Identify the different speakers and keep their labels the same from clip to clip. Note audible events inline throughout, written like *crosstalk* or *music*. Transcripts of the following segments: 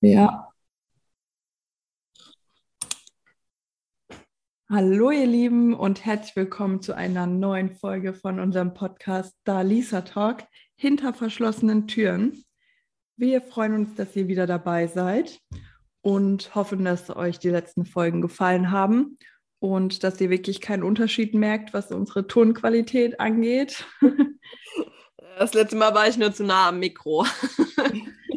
Speaker 1: Ja. Hallo ihr Lieben und herzlich willkommen zu einer neuen Folge von unserem Podcast Da Lisa Talk hinter verschlossenen Türen. Wir freuen uns, dass ihr wieder dabei seid und hoffen, dass euch die letzten Folgen gefallen haben und dass ihr wirklich keinen Unterschied merkt, was unsere Tonqualität angeht.
Speaker 2: Das letzte Mal war ich nur zu nah am Mikro. *laughs*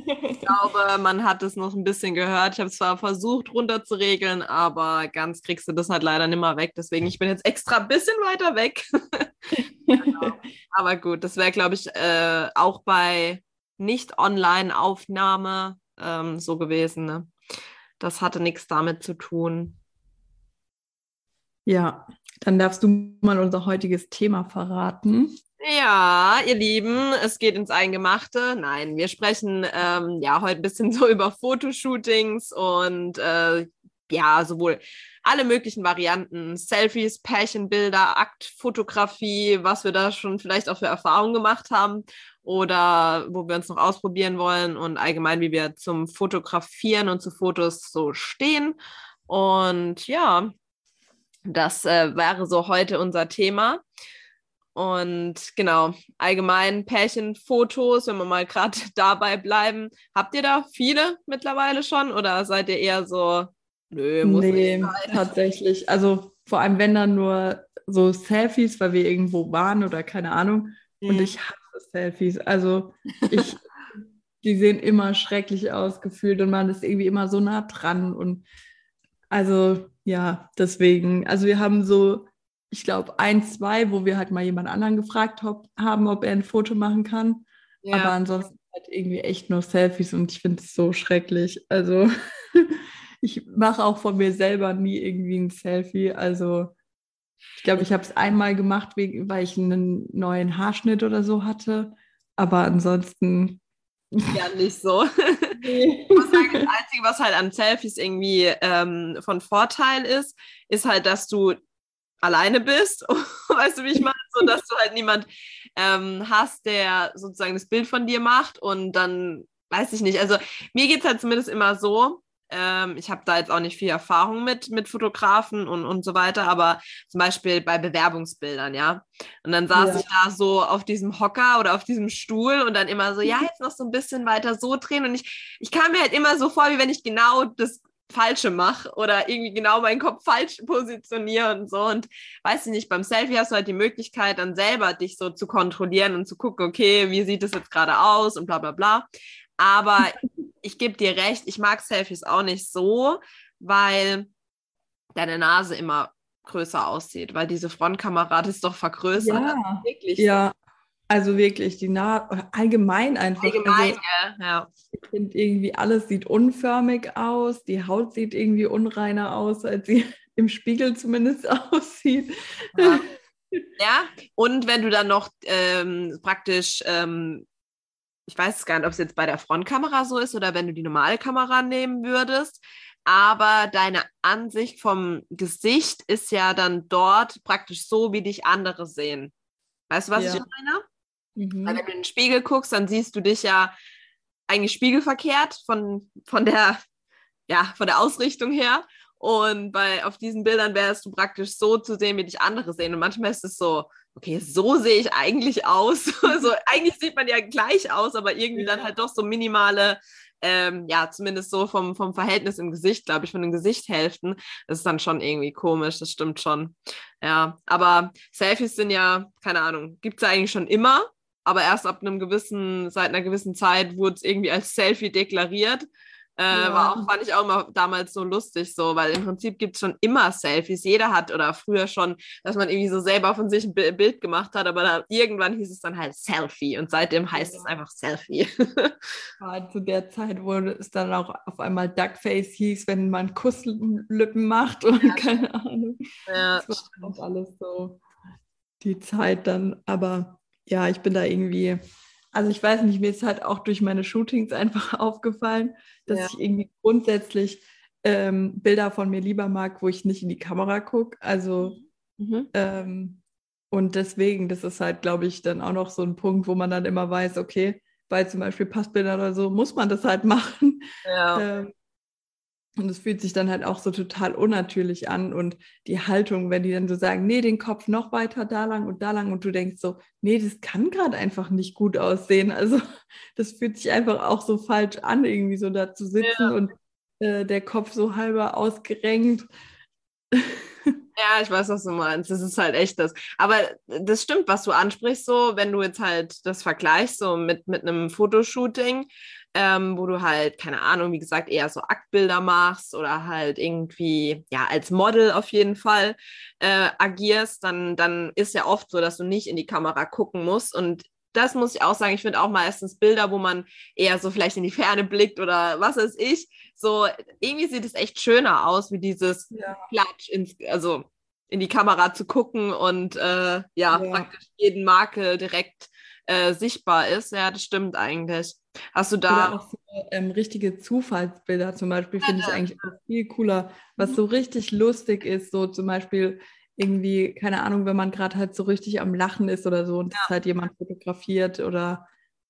Speaker 2: Ich glaube, man hat es noch ein bisschen gehört. Ich habe zwar versucht runterzuregeln, aber ganz kriegst du das halt leider nicht mehr weg. Deswegen, ich bin jetzt extra ein bisschen weiter weg. *laughs* genau. Aber gut, das wäre, glaube ich, äh, auch bei Nicht-Online-Aufnahme ähm, so gewesen. Ne? Das hatte nichts damit zu tun.
Speaker 1: Ja, dann darfst du mal unser heutiges Thema verraten.
Speaker 2: Ja, ihr Lieben, es geht ins Eingemachte. Nein, wir sprechen ähm, ja heute ein bisschen *laughs* so über Fotoshootings und äh, ja, sowohl alle möglichen Varianten, Selfies, Pärchenbilder, Aktfotografie, was wir da schon vielleicht auch für Erfahrungen gemacht haben oder wo wir uns noch ausprobieren wollen und allgemein, wie wir zum Fotografieren und zu Fotos so stehen. Und ja, das äh, wäre so heute unser Thema. Und genau, allgemein Pärchenfotos, wenn wir mal gerade *laughs* dabei bleiben. Habt ihr da viele mittlerweile schon oder seid ihr eher so,
Speaker 1: nö, muss nee, nicht sein? *laughs* tatsächlich. Also vor allem, wenn dann nur so Selfies, weil wir irgendwo waren oder keine Ahnung. Mhm. Und ich hasse Selfies. Also ich, *laughs* die sehen immer schrecklich aus gefühlt und man ist irgendwie immer so nah dran. Und also ja, deswegen, also wir haben so ich glaube, ein, zwei, wo wir halt mal jemand anderen gefragt hab, haben, ob er ein Foto machen kann. Ja. Aber ansonsten halt irgendwie echt nur Selfies und ich finde es so schrecklich. Also *laughs* ich mache auch von mir selber nie irgendwie ein Selfie. Also ich glaube, ich habe es einmal gemacht, weil ich einen neuen Haarschnitt oder so hatte. Aber ansonsten. *laughs*
Speaker 2: Ja, nicht so. Nee. Ich muss sagen, das Einzige, was halt an Selfies irgendwie ähm, von Vorteil ist, ist halt, dass du alleine bist, *laughs* weißt du, wie ich meine, so *laughs* dass du halt niemand ähm, hast, der sozusagen das Bild von dir macht und dann weiß ich nicht. Also mir geht es halt zumindest immer so. Ähm, ich habe da jetzt auch nicht viel Erfahrung mit, mit Fotografen und, und so weiter, aber zum Beispiel bei Bewerbungsbildern, ja. Und dann saß ja. ich da so auf diesem Hocker oder auf diesem Stuhl und dann immer so, ja, jetzt noch so ein bisschen weiter so drehen. Und ich, ich kam mir halt immer so vor, wie wenn ich genau das Falsche mache oder irgendwie genau meinen Kopf falsch positioniere und so. Und weiß ich nicht, beim Selfie hast du halt die Möglichkeit, dann selber dich so zu kontrollieren und zu gucken, okay, wie sieht es jetzt gerade aus und bla bla bla. Aber *laughs* ich gebe dir recht, ich mag Selfies auch nicht so, weil deine Nase immer größer aussieht, weil diese Frontkamera das doch vergrößert.
Speaker 1: Ja, wirklich. Ja, also wirklich, die Nase, allgemein einfach.
Speaker 2: Allgemein, also, ja.
Speaker 1: Ich finde irgendwie, alles sieht unförmig aus. Die Haut sieht irgendwie unreiner aus, als sie *laughs* im Spiegel zumindest *laughs* aussieht.
Speaker 2: Ja, ja. und wenn du dann noch ähm, praktisch, ähm, ich weiß es gar nicht, ob es jetzt bei der Frontkamera so ist oder wenn du die normale Kamera nehmen würdest, aber deine Ansicht vom Gesicht ist ja dann dort praktisch so, wie dich andere sehen. Weißt du, was ja. ich meine? Mhm. Weil wenn du in den Spiegel guckst, dann siehst du dich ja eigentlich spiegelverkehrt von, von, der, ja, von der Ausrichtung her. Und bei, auf diesen Bildern wärst du praktisch so zu sehen, wie dich andere sehen. Und manchmal ist es so, okay, so sehe ich eigentlich aus. *laughs* also eigentlich sieht man ja gleich aus, aber irgendwie ja. dann halt doch so minimale, ähm, ja, zumindest so vom, vom Verhältnis im Gesicht, glaube ich, von den Gesichthälften. Das ist dann schon irgendwie komisch, das stimmt schon. Ja, aber Selfies sind ja, keine Ahnung, gibt es ja eigentlich schon immer aber erst ab einem gewissen, seit einer gewissen Zeit wurde es irgendwie als Selfie deklariert. Äh, ja. War auch, fand ich auch immer damals so lustig, so, weil im Prinzip gibt es schon immer Selfies. Jeder hat oder früher schon, dass man irgendwie so selber von sich ein Bild gemacht hat, aber da, irgendwann hieß es dann halt Selfie und seitdem heißt ja. es einfach Selfie. *laughs*
Speaker 1: ja, zu der Zeit wurde es dann auch auf einmal Duckface hieß, wenn man Kusslippen macht und ja. *laughs* keine Ahnung. Ja, das war auch alles so die Zeit dann, aber ja, ich bin da irgendwie, also ich weiß nicht, mir ist halt auch durch meine Shootings *laughs* einfach aufgefallen, dass ja. ich irgendwie grundsätzlich ähm, Bilder von mir lieber mag, wo ich nicht in die Kamera gucke. Also mhm. ähm, und deswegen, das ist halt, glaube ich, dann auch noch so ein Punkt, wo man dann immer weiß, okay, bei zum Beispiel Passbildern oder so, muss man das halt *laughs* machen.
Speaker 2: Ja.
Speaker 1: Ähm, und es fühlt sich dann halt auch so total unnatürlich an. Und die Haltung, wenn die dann so sagen, nee, den Kopf noch weiter da lang und da lang und du denkst so, nee, das kann gerade einfach nicht gut aussehen. Also *laughs* das fühlt sich einfach auch so falsch an, irgendwie so da zu sitzen ja. und äh, der Kopf so halber ausgerenkt. *laughs*
Speaker 2: Ja, ich weiß, was du meinst. Das ist halt echt das. Aber das stimmt, was du ansprichst, so, wenn du jetzt halt das vergleichst, so mit, mit einem Fotoshooting, ähm, wo du halt, keine Ahnung, wie gesagt, eher so Aktbilder machst oder halt irgendwie, ja, als Model auf jeden Fall äh, agierst, dann, dann ist ja oft so, dass du nicht in die Kamera gucken musst. Und das muss ich auch sagen, ich finde auch meistens Bilder, wo man eher so vielleicht in die Ferne blickt oder was weiß ich. So, irgendwie sieht es echt schöner aus, wie dieses ja. Klatsch ins, also in die Kamera zu gucken und äh, ja, ja, praktisch jeden Makel direkt äh, sichtbar ist. Ja, das stimmt eigentlich. Hast du da.
Speaker 1: Oder auch so, ähm, richtige Zufallsbilder zum Beispiel finde ich eigentlich viel cooler, was so richtig lustig ist, so zum Beispiel irgendwie, keine Ahnung, wenn man gerade halt so richtig am Lachen ist oder so und ja. halt jemand fotografiert oder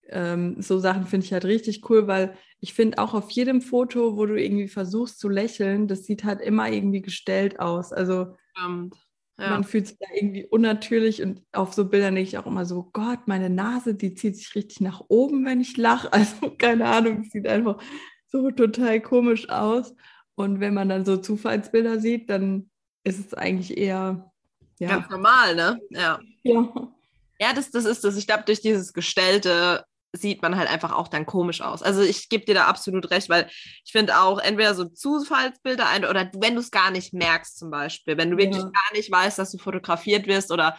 Speaker 1: ähm, so Sachen finde ich halt richtig cool, weil ich finde auch auf jedem Foto, wo du irgendwie versuchst zu lächeln, das sieht halt immer irgendwie gestellt aus. Also Stimmt. Ja. man fühlt sich da irgendwie unnatürlich und auf so Bildern denke ich auch immer so, Gott, meine Nase, die zieht sich richtig nach oben, wenn ich lache. *laughs* Also keine Ahnung, sieht einfach so total komisch aus. Und wenn man dann so Zufallsbilder sieht, dann ist es eigentlich eher
Speaker 2: ja. ganz normal, ne? Ja. Ja, ja das, das ist das. Ich glaube, durch dieses Gestellte sieht man halt einfach auch dann komisch aus. Also ich gebe dir da absolut recht, weil ich finde auch entweder so Zufallsbilder ein oder wenn du es gar nicht merkst zum Beispiel, wenn du wirklich ja. gar nicht weißt, dass du fotografiert wirst oder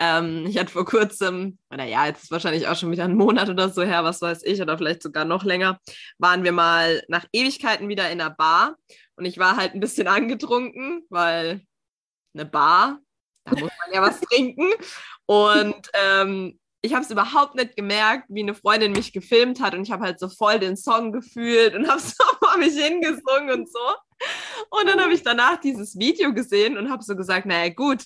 Speaker 2: ähm, ich hatte vor kurzem, oder ja, jetzt ist wahrscheinlich auch schon wieder ein Monat oder so her, was weiß ich, oder vielleicht sogar noch länger, waren wir mal nach Ewigkeiten wieder in einer Bar und ich war halt ein bisschen angetrunken, weil eine Bar, da muss man ja was trinken. *laughs* Und ähm, ich habe es überhaupt nicht gemerkt, wie eine Freundin mich gefilmt hat und ich habe halt so voll den Song gefühlt und habe *laughs* so vor mich hingesungen und so. Und dann habe ich danach dieses Video gesehen und habe so gesagt, naja gut,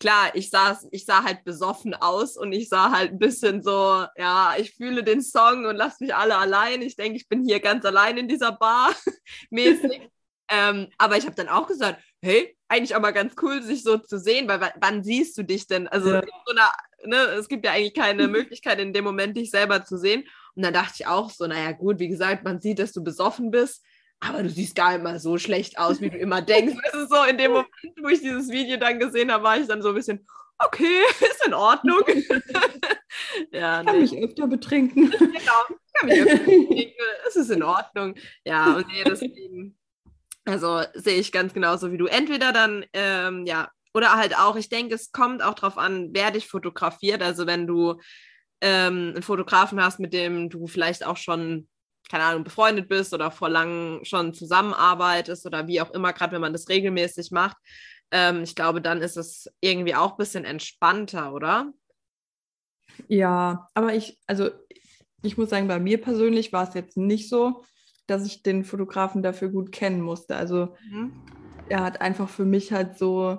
Speaker 2: klar, ich sah, ich sah halt besoffen aus und ich sah halt ein bisschen so, ja, ich fühle den Song und lass mich alle allein. Ich denke, ich bin hier ganz allein in dieser Bar *laughs* mäßig. *laughs* ähm, aber ich habe dann auch gesagt, hey, eigentlich auch mal ganz cool, sich so zu sehen, weil wann siehst du dich denn? Also ja. so einer ne, es gibt ja eigentlich keine *laughs* Möglichkeit, in dem Moment dich selber zu sehen. Und dann dachte ich auch so, naja, gut, wie gesagt, man sieht, dass du besoffen bist, aber du siehst gar nicht mal so schlecht aus, wie du immer *laughs* denkst. Das ist so, in dem Moment, wo ich dieses Video dann gesehen habe, war ich dann so ein bisschen, okay, *laughs* ist in Ordnung.
Speaker 1: ja, kann nee. mich öfter betrinken. genau, kann mich
Speaker 2: öfter betrinken. Es ist in Ordnung. Ja, und nee, deswegen. Also sehe ich ganz genauso wie du. Entweder dann, ähm, ja, oder halt auch, ich denke, es kommt auch darauf an, wer dich fotografiert. Also wenn du ähm, einen Fotografen hast, mit dem du vielleicht auch schon, keine Ahnung, befreundet bist oder vor langem schon zusammenarbeitest oder wie auch immer, gerade wenn man das regelmäßig macht, ähm, ich glaube, dann ist es irgendwie auch ein bisschen entspannter, oder?
Speaker 1: Ja, aber ich, also ich muss sagen, bei mir persönlich war es jetzt nicht so, dass ich den Fotografen dafür gut kennen musste. Also mhm. er hat einfach für mich halt so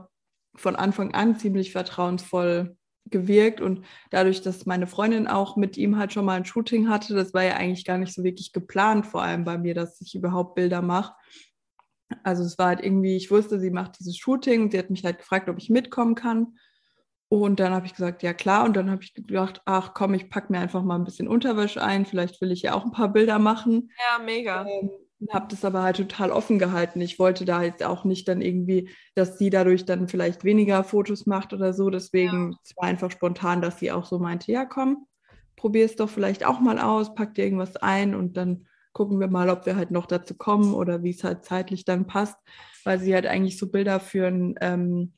Speaker 1: von Anfang an ziemlich vertrauensvoll gewirkt und dadurch, dass meine Freundin auch mit ihm halt schon mal ein Shooting hatte, das war ja eigentlich gar nicht so wirklich geplant, vor allem bei mir, dass ich überhaupt Bilder mache. Also es war halt irgendwie, ich wusste, sie macht dieses Shooting und sie hat mich halt gefragt, ob ich mitkommen kann. Und dann habe ich gesagt, ja klar. Und dann habe ich gedacht, ach komm, ich packe mir einfach mal ein bisschen Unterwäsche ein. Vielleicht will ich ja auch ein paar Bilder machen.
Speaker 2: Ja, mega.
Speaker 1: Ähm, habe das aber halt total offen gehalten. Ich wollte da jetzt auch nicht dann irgendwie, dass sie dadurch dann vielleicht weniger Fotos macht oder so. Deswegen ja. es war einfach spontan, dass sie auch so meinte, ja komm, probier es doch vielleicht auch mal aus, pack dir irgendwas ein und dann gucken wir mal, ob wir halt noch dazu kommen oder wie es halt zeitlich dann passt, weil sie halt eigentlich so Bilder für einen ähm,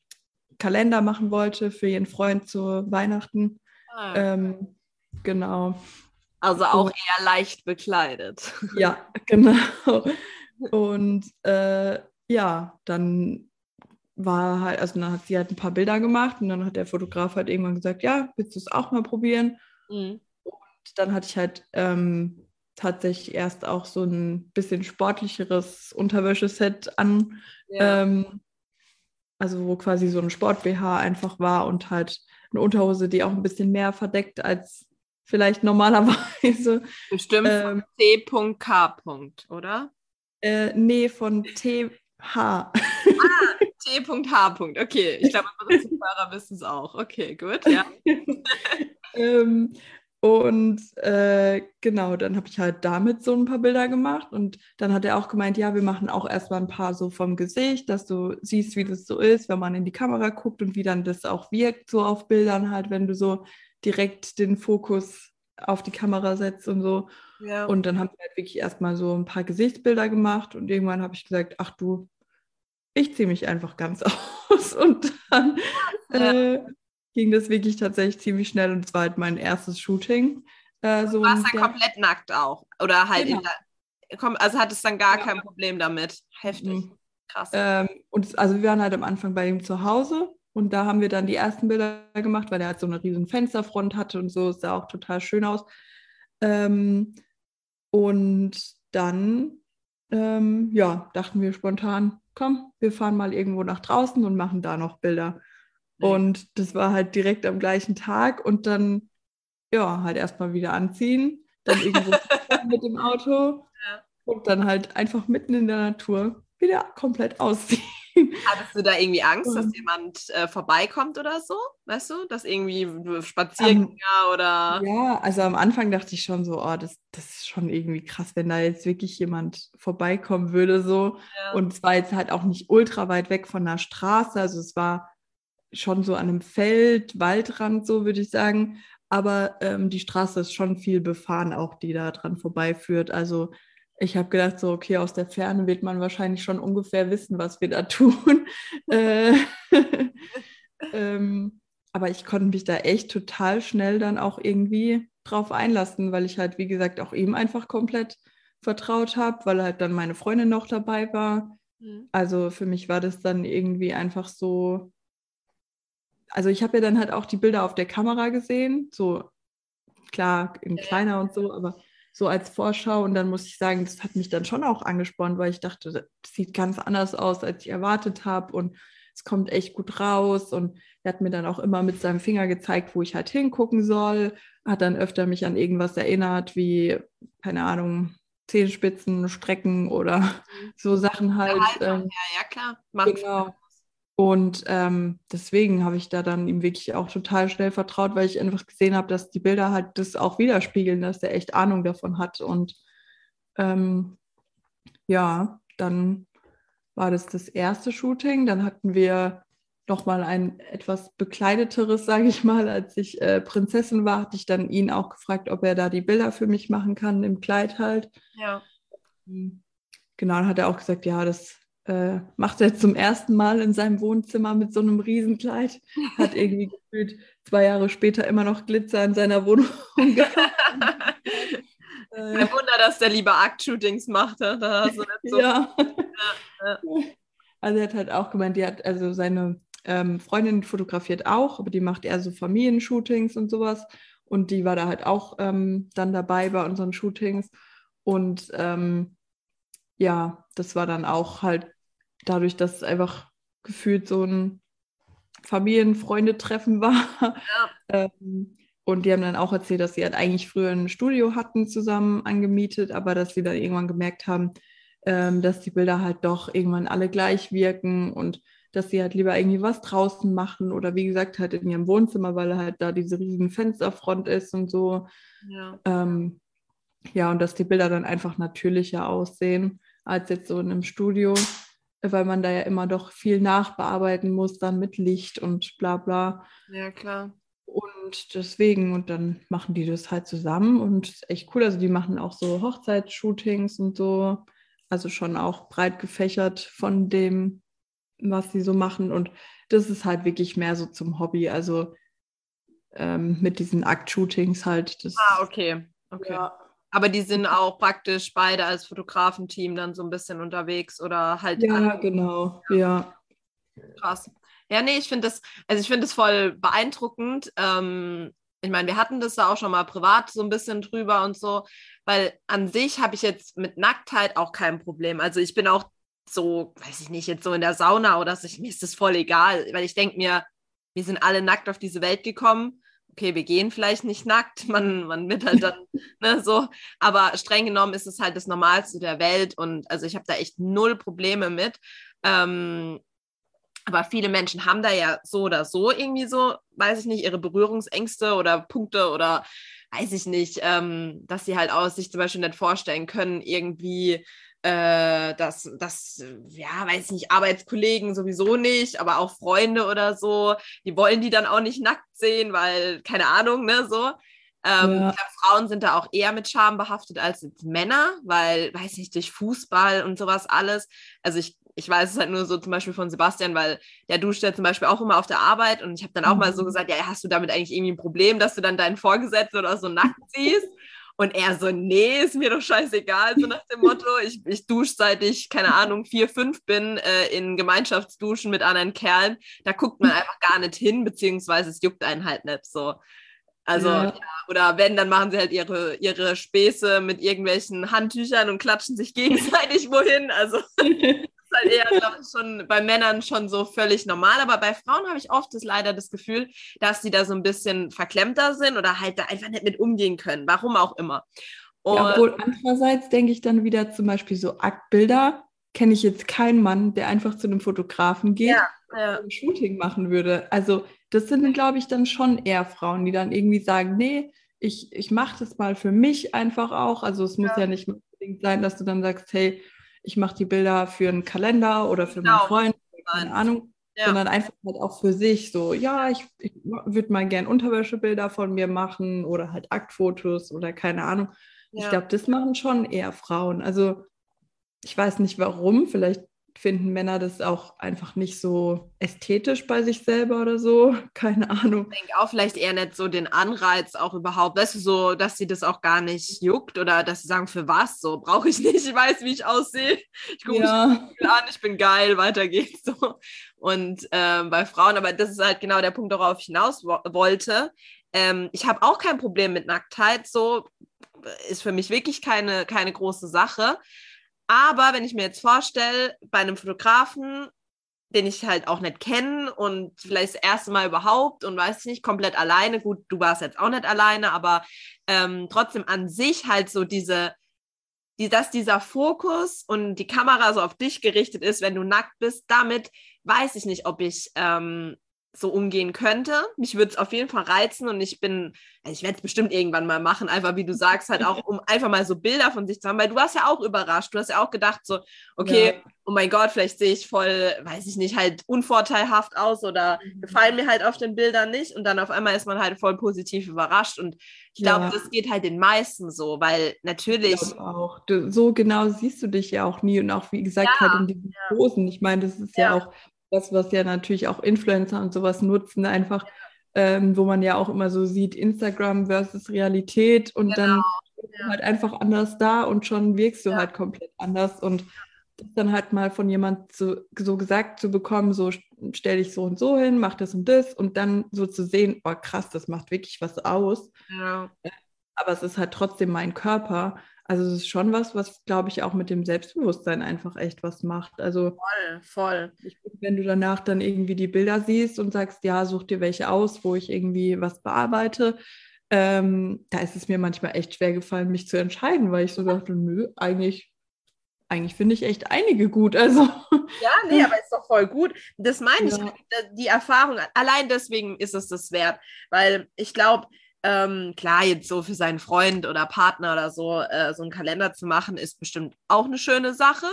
Speaker 1: Kalender machen wollte, für ihren Freund zu Weihnachten. Ah. Ähm, genau.
Speaker 2: Also auch eher leicht bekleidet.
Speaker 1: Ja, *laughs* genau. Und äh, ja, dann war halt, also dann hat sie halt ein paar Bilder gemacht und dann hat der Fotograf halt irgendwann gesagt, ja, willst du es auch mal probieren? Mhm. Und dann hatte ich halt ähm, tatsächlich erst auch so ein bisschen sportlicheres Unterwäscheset an. Ja. Ähm, also wo quasi so ein Sport-BH einfach war und halt eine Unterhose, die auch ein bisschen mehr verdeckt als vielleicht normalerweise.
Speaker 2: Bestimmt ähm, von C.K. oder?
Speaker 1: Äh, nee, von TH.
Speaker 2: Ah, T.H. Okay, ich glaube, unsere Zuhörer *laughs* wissen es auch. Okay, gut, ja. *laughs*
Speaker 1: ähm, und äh, genau, dann habe ich halt damit so ein paar Bilder gemacht und dann hat er auch gemeint, ja, wir machen auch erstmal ein paar so vom Gesicht, dass du siehst, wie das so ist, wenn man in die Kamera guckt und wie dann das auch wirkt, so auf Bildern halt, wenn du so direkt den Fokus auf die Kamera setzt und so. Ja. Und dann haben wir halt wirklich erstmal so ein paar Gesichtsbilder gemacht und irgendwann habe ich gesagt, ach du, ich ziehe mich einfach ganz *laughs* aus. Und dann äh, ging das wirklich tatsächlich ziemlich schnell und es war halt mein erstes Shooting.
Speaker 2: Äh, so du warst dann komplett nackt auch. Oder halt genau. der, also hattest dann gar ja. kein Problem damit. Heftig. Mhm.
Speaker 1: Krass. Ähm, und also wir waren halt am Anfang bei ihm zu Hause und da haben wir dann die ersten Bilder gemacht, weil er halt so eine riesen Fensterfront hatte und so, es sah auch total schön aus. Ähm, und dann, ähm, ja, dachten wir spontan, komm, wir fahren mal irgendwo nach draußen und machen da noch Bilder. Und das war halt direkt am gleichen Tag und dann, ja, halt erstmal wieder anziehen, dann irgendwo *laughs* mit dem Auto ja. und dann halt einfach mitten in der Natur wieder komplett ausziehen. *laughs*
Speaker 2: Hattest du da irgendwie Angst, dass jemand äh, vorbeikommt oder so? Weißt du, dass irgendwie Spaziergänger um, oder.
Speaker 1: Ja, also am Anfang dachte ich schon so, oh, das, das ist schon irgendwie krass, wenn da jetzt wirklich jemand vorbeikommen würde. so. Ja. Und es war jetzt halt auch nicht ultra weit weg von der Straße. Also es war schon so an einem Feld, Waldrand, so würde ich sagen. Aber ähm, die Straße ist schon viel befahren, auch die da dran vorbeiführt. Also ich habe gedacht, so, okay, aus der Ferne wird man wahrscheinlich schon ungefähr wissen, was wir da *laughs* tun. äh, *laughs* ähm, aber ich konnte mich da echt total schnell dann auch irgendwie drauf einlassen, weil ich halt, wie gesagt, auch ihm einfach komplett vertraut habe, weil halt dann meine Freundin noch dabei war. Mhm. Also für mich war das dann irgendwie einfach so. Also ich habe ja dann halt auch die Bilder auf der Kamera gesehen, so klar in kleiner und so, aber so als Vorschau. Und dann muss ich sagen, das hat mich dann schon auch angespornt, weil ich dachte, das sieht ganz anders aus, als ich erwartet habe. Und es kommt echt gut raus. Und er hat mir dann auch immer mit seinem Finger gezeigt, wo ich halt hingucken soll. Hat dann öfter mich an irgendwas erinnert, wie, keine Ahnung, Zehenspitzen, Strecken oder mhm. so Sachen halt.
Speaker 2: Ja, ähm, ja, ja, klar. Macht
Speaker 1: genau. Und ähm, deswegen habe ich da dann ihm wirklich auch total schnell vertraut, weil ich einfach gesehen habe, dass die Bilder halt das auch widerspiegeln, dass er echt Ahnung davon hat. Und ähm, ja, dann war das das erste Shooting. Dann hatten wir nochmal ein etwas bekleideteres, sage ich mal. Als ich äh, Prinzessin war, hatte ich dann ihn auch gefragt, ob er da die Bilder für mich machen kann, im Kleid halt.
Speaker 2: Ja.
Speaker 1: Genau, dann hat er auch gesagt, ja, das äh, macht er zum ersten Mal in seinem Wohnzimmer mit so einem Riesenkleid. Hat irgendwie *laughs* gefühlt zwei Jahre später immer noch Glitzer in seiner Wohnung *laughs* gehabt.
Speaker 2: Kein Wunder, dass der lieber Akt-Shootings macht. Da so so. *laughs*
Speaker 1: Ja. ja. Also er hat halt auch gemeint, die hat, also seine ähm, Freundin fotografiert auch, aber die macht eher so Familienshootings und sowas. Und die war da halt auch ähm, dann dabei bei unseren Shootings. Und ähm, ja, das war dann auch halt dadurch, dass es einfach gefühlt so ein Familienfreunde-Treffen war. Ja. *laughs* ähm, und die haben dann auch erzählt, dass sie halt eigentlich früher ein Studio hatten zusammen angemietet, aber dass sie dann irgendwann gemerkt haben, ähm, dass die Bilder halt doch irgendwann alle gleich wirken und dass sie halt lieber irgendwie was draußen machen oder wie gesagt halt in ihrem Wohnzimmer, weil halt da diese riesen Fensterfront ist und so. Ja. Ähm, ja, und dass die Bilder dann einfach natürlicher aussehen als jetzt so in einem Studio weil man da ja immer doch viel nachbearbeiten muss, dann mit Licht und bla bla.
Speaker 2: Ja, klar.
Speaker 1: Und deswegen, und dann machen die das halt zusammen und echt cool. Also die machen auch so Hochzeitsshootings und so. Also schon auch breit gefächert von dem, was sie so machen. Und das ist halt wirklich mehr so zum Hobby. Also ähm, mit diesen Akt-Shootings halt. Das,
Speaker 2: ah, okay. Okay. Ja, aber die sind auch praktisch beide als Fotografenteam dann so ein bisschen unterwegs oder halt.
Speaker 1: Ja, alle. genau, ja.
Speaker 2: Krass. Ja, nee, ich finde das, also ich finde das voll beeindruckend. Ähm, ich meine, wir hatten das da auch schon mal privat so ein bisschen drüber und so, weil an sich habe ich jetzt mit Nacktheit auch kein Problem. Also ich bin auch so, weiß ich nicht, jetzt so in der Sauna oder so, mir ist das voll egal, weil ich denke mir, wir sind alle nackt auf diese Welt gekommen okay, wir gehen vielleicht nicht nackt, man, man wird halt dann, *laughs* ne, so, aber streng genommen ist es halt das Normalste der Welt und also ich habe da echt null Probleme mit. Ähm, aber viele Menschen haben da ja so oder so irgendwie so, weiß ich nicht, ihre Berührungsängste oder Punkte oder weiß ich nicht, ähm, dass sie halt aus sich zum Beispiel nicht vorstellen können, irgendwie äh, dass, dass, ja, weiß ich nicht, Arbeitskollegen sowieso nicht, aber auch Freunde oder so, die wollen die dann auch nicht nackt sehen, weil, keine Ahnung, ne, so. Ähm, ja. glaub, Frauen sind da auch eher mit Scham behaftet als Männer, weil, weiß nicht, durch Fußball und sowas alles. Also ich, ich weiß es halt nur so zum Beispiel von Sebastian, weil der duscht ja zum Beispiel auch immer auf der Arbeit und ich habe dann auch mhm. mal so mhm. gesagt, ja, hast du damit eigentlich irgendwie ein Problem, dass du dann deinen Vorgesetzten oder so nackt siehst? Und er so, nee, ist mir doch scheißegal, so nach dem Motto. Ich, ich dusche seit ich, keine Ahnung, vier, fünf bin, äh, in Gemeinschaftsduschen mit anderen Kerlen. Da guckt man einfach gar nicht hin, beziehungsweise es juckt einen halt nicht so. Also, ja. Ja, oder wenn, dann machen sie halt ihre, ihre Späße mit irgendwelchen Handtüchern und klatschen sich gegenseitig wohin. Also, *laughs* ist halt eher, schon bei Männern schon so völlig normal. Aber bei Frauen habe ich oft das leider das Gefühl, dass die da so ein bisschen verklemmter sind oder halt da einfach nicht mit umgehen können. Warum auch immer.
Speaker 1: Und ja, obwohl andererseits denke ich dann wieder zum Beispiel so Aktbilder, kenne ich jetzt keinen Mann, der einfach zu einem Fotografen geht ja, ja. und ein Shooting machen würde. Also das sind, glaube ich, dann schon eher Frauen, die dann irgendwie sagen, nee, ich, ich mache das mal für mich einfach auch. Also es muss ja, ja nicht unbedingt sein, dass du dann sagst, hey, ich mache die Bilder für einen Kalender oder für genau. meinen Freund, keine Ahnung, ja. sondern einfach halt auch für sich so, ja, ich, ich würde mal gern Unterwäschebilder von mir machen oder halt Aktfotos oder keine Ahnung. Ja. Ich glaube, das machen schon eher Frauen. Also ich weiß nicht warum, vielleicht finden Männer das auch einfach nicht so ästhetisch bei sich selber oder so. *laughs* Keine Ahnung.
Speaker 2: Ich denke auch vielleicht eher nicht so den Anreiz auch überhaupt, weißt du, so, dass sie das auch gar nicht juckt oder dass sie sagen, für was? So, brauche ich nicht, ich weiß, wie ich aussehe. Ich gucke ja. mich an, ich bin geil, weiter geht's so. Und ähm, bei Frauen, aber das ist halt genau der Punkt, worauf ich hinaus wo wollte. Ähm, ich habe auch kein Problem mit Nacktheit, so ist für mich wirklich keine, keine große Sache. Aber wenn ich mir jetzt vorstelle, bei einem Fotografen, den ich halt auch nicht kenne und vielleicht das erste Mal überhaupt und weiß nicht, komplett alleine. Gut, du warst jetzt auch nicht alleine, aber ähm, trotzdem an sich halt so diese, die, dass dieser Fokus und die Kamera so auf dich gerichtet ist, wenn du nackt bist, damit weiß ich nicht, ob ich ähm, so umgehen könnte. Mich würde es auf jeden Fall reizen und ich bin, also ich werde es bestimmt irgendwann mal machen, einfach wie du sagst, halt auch, um *laughs* einfach mal so Bilder von sich zu haben, weil du warst ja auch überrascht. Du hast ja auch gedacht, so, okay, ja. oh mein Gott, vielleicht sehe ich voll, weiß ich nicht, halt unvorteilhaft aus oder mhm. gefallen mir halt auf den Bildern nicht und dann auf einmal ist man halt voll positiv überrascht und ich glaube, ja. das geht halt den meisten so, weil natürlich. Ich
Speaker 1: auch. Du, so genau siehst du dich ja auch nie und auch, wie gesagt, ja, halt in diesen Posen. Ich meine, das ist ja auch das, was ja natürlich auch Influencer und sowas nutzen, einfach, ähm, wo man ja auch immer so sieht, Instagram versus Realität und genau. dann ja. halt einfach anders da und schon wirkst du ja. halt komplett anders und dann halt mal von jemand so, so gesagt zu bekommen, so stell dich so und so hin, mach das und das und dann so zu sehen, oh krass, das macht wirklich was aus. Ja. Aber es ist halt trotzdem mein Körper also es ist schon was, was, glaube ich, auch mit dem Selbstbewusstsein einfach echt was macht. Also
Speaker 2: voll, voll.
Speaker 1: Ich, wenn du danach dann irgendwie die Bilder siehst und sagst, ja, such dir welche aus, wo ich irgendwie was bearbeite, ähm, da ist es mir manchmal echt schwer gefallen, mich zu entscheiden, weil ich so dachte, nö, eigentlich, eigentlich finde ich echt einige gut. Also.
Speaker 2: Ja, nee, aber ist doch voll gut. Das meine ich, ja. die Erfahrung, allein deswegen ist es das wert, weil ich glaube, ähm, klar, jetzt so für seinen Freund oder Partner oder so, äh, so einen Kalender zu machen, ist bestimmt auch eine schöne Sache.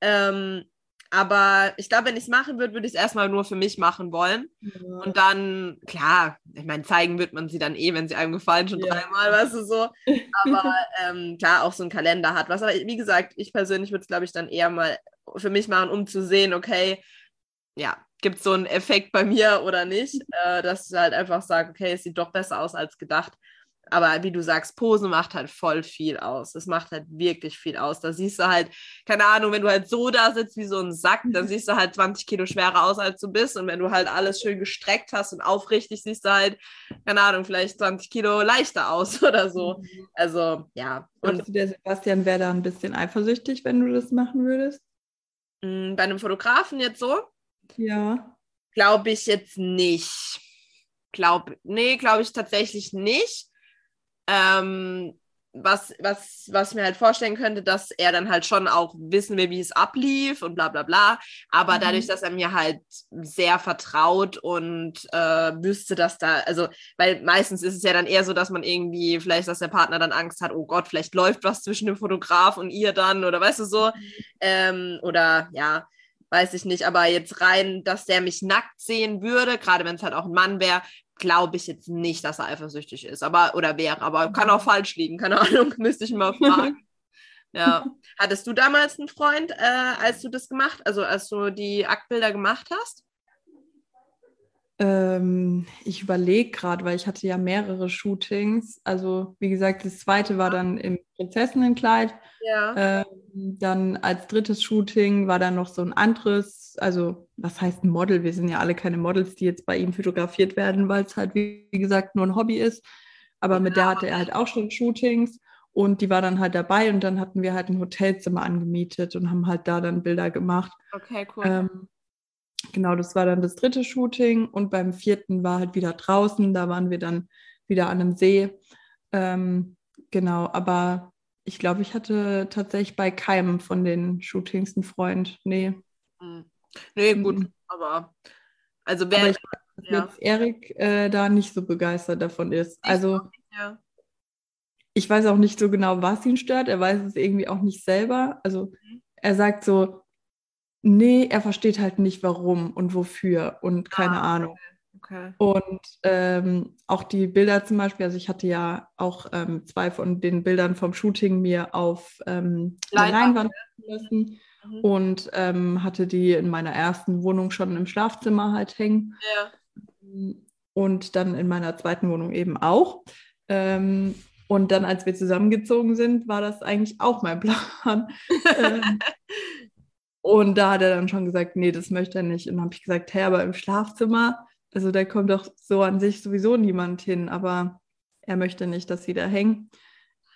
Speaker 2: Ähm, aber ich glaube, wenn ich es machen würde, würde ich es erstmal nur für mich machen wollen. Ja. Und dann, klar, ich meine, zeigen wird man sie dann eh, wenn sie einem gefallen, schon ja. dreimal, weißt du so. Aber *laughs* ähm, klar, auch so ein Kalender hat was. Aber wie gesagt, ich persönlich würde es, glaube ich, dann eher mal für mich machen, um zu sehen, okay, ja, gibt es so einen Effekt bei mir oder nicht, äh, dass ich halt einfach sage, okay, es sieht doch besser aus als gedacht. Aber wie du sagst, Posen macht halt voll viel aus. Es macht halt wirklich viel aus. Da siehst du halt, keine Ahnung, wenn du halt so da sitzt wie so ein Sack, dann siehst du halt 20 Kilo schwerer aus, als du bist. Und wenn du halt alles schön gestreckt hast und aufrichtig, siehst du halt, keine Ahnung, vielleicht 20 Kilo leichter aus *laughs* oder so. Mhm. Also, ja.
Speaker 1: Und der Sebastian wäre da ein bisschen eifersüchtig, wenn du das machen würdest?
Speaker 2: Mm, bei einem Fotografen jetzt so?
Speaker 1: Ja.
Speaker 2: Glaube ich jetzt nicht. glaube, nee, glaube ich tatsächlich nicht. Ähm, was, was, was ich mir halt vorstellen könnte, dass er dann halt schon auch wissen will, wie es ablief und bla bla bla. Aber mhm. dadurch, dass er mir halt sehr vertraut und äh, wüsste, dass da, also, weil meistens ist es ja dann eher so, dass man irgendwie, vielleicht, dass der Partner dann Angst hat, oh Gott, vielleicht läuft was zwischen dem Fotograf und ihr dann oder weißt du so. Mhm. Ähm, oder ja, weiß ich nicht, aber jetzt rein, dass der mich nackt sehen würde, gerade wenn es halt auch ein Mann wäre, glaube ich jetzt nicht, dass er eifersüchtig ist, aber oder wäre, aber kann auch falsch liegen, keine *laughs* Ahnung, müsste ich mal fragen. *laughs* ja. Hattest du damals einen Freund, äh, als du das gemacht, also als du die Aktbilder gemacht hast?
Speaker 1: Ähm, ich überlege gerade, weil ich hatte ja mehrere Shootings. Also wie gesagt, das zweite war dann im Prinzessinnenkleid. Ja. Ähm, dann als drittes Shooting war dann noch so ein anderes, also was heißt ein Model? Wir sind ja alle keine Models, die jetzt bei ihm fotografiert werden, weil es halt, wie, wie, gesagt, nur ein Hobby ist. Aber mit der hatte er halt auch schon Shootings und die war dann halt dabei und dann hatten wir halt ein Hotelzimmer angemietet und haben halt da dann Bilder gemacht.
Speaker 2: Okay, cool.
Speaker 1: Ähm, genau, das war dann das dritte Shooting und beim vierten war halt wieder draußen, da waren wir dann wieder an einem See. Ähm, genau, aber ich glaube, ich hatte tatsächlich bei keinem von den Shootings einen Freund. Nee.
Speaker 2: Hm. Nee, gut, mhm. aber also wer. Aber ich *laughs*
Speaker 1: ja. jetzt Erik äh, da nicht so begeistert davon ist. Also ja. ich weiß auch nicht so genau, was ihn stört. Er weiß es irgendwie auch nicht selber. Also mhm. er sagt so, nee, er versteht halt nicht warum und wofür und keine ah, Ahnung. Okay. Und ähm, auch die Bilder zum Beispiel, also ich hatte ja auch ähm, zwei von den Bildern vom Shooting mir auf ähm, Leinwand lassen mhm. und ähm, hatte die in meiner ersten Wohnung schon im Schlafzimmer halt hängen. Ja. Und dann in meiner zweiten Wohnung eben auch. Ähm, und dann, als wir zusammengezogen sind, war das eigentlich auch mein Plan. *laughs* Ähm, und da hat er dann schon gesagt, nee, das möchte er nicht. Und dann habe ich gesagt, hey, aber im Schlafzimmer, also da kommt doch so an sich sowieso niemand hin, aber er möchte nicht, dass sie da hängen.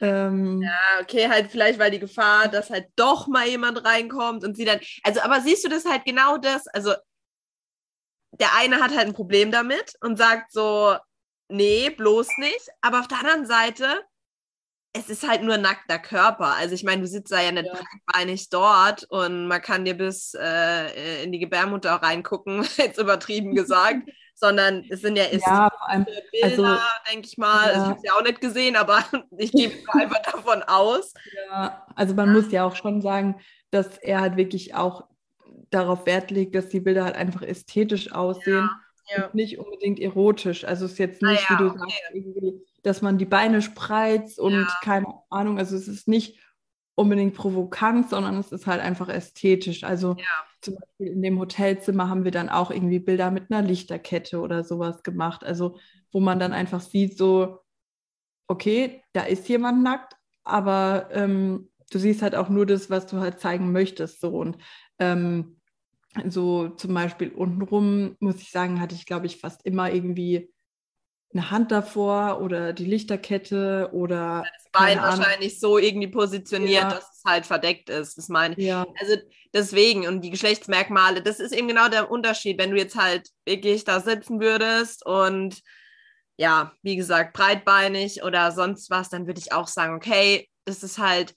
Speaker 2: Ähm, ja, okay, halt vielleicht, weil die Gefahr, dass halt doch mal jemand reinkommt und sie dann, also, aber siehst du das halt genau das, also der eine hat halt ein Problem damit und sagt so, nee, bloß nicht, aber auf der anderen Seite es ist halt nur nackter Körper. Also ich meine, du sitzt da ja nicht ja. breitbeinig dort und man kann dir bis äh, in die Gebärmutter reingucken, *laughs* jetzt übertrieben gesagt, *laughs* sondern es sind ja, es ja, allem, Bilder, also, denke ich mal. Ja. Ich habe es ja auch nicht gesehen, aber *laughs* ich gehe einfach davon aus.
Speaker 1: Ja, also man muss ja auch schon sagen, dass er halt wirklich auch darauf Wert legt, dass die Bilder halt einfach ästhetisch aussehen. Ja. Und nicht unbedingt erotisch. Also es ist jetzt nicht, ah, wie du okay. sagst, irgendwie dass man die Beine spreizt und ja. keine Ahnung, also es ist nicht unbedingt provokant, sondern es ist halt einfach ästhetisch. Also ja. zum Beispiel in dem Hotelzimmer haben wir dann auch irgendwie Bilder mit einer Lichterkette oder sowas gemacht. Also wo man dann einfach sieht, so, okay, da ist jemand nackt, aber ähm, du siehst halt auch nur das, was du halt zeigen möchtest. So und ähm, so zum Beispiel untenrum, muss ich sagen, hatte ich, glaube ich, fast immer irgendwie eine Hand davor oder die Lichterkette oder
Speaker 2: das Bein wahrscheinlich so irgendwie positioniert, ja. dass es halt verdeckt ist. Das meine ich. Ja. Also deswegen und die Geschlechtsmerkmale, das ist eben genau der Unterschied, wenn du jetzt halt wirklich da sitzen würdest und ja, wie gesagt, breitbeinig oder sonst was, dann würde ich auch sagen, okay, das ist halt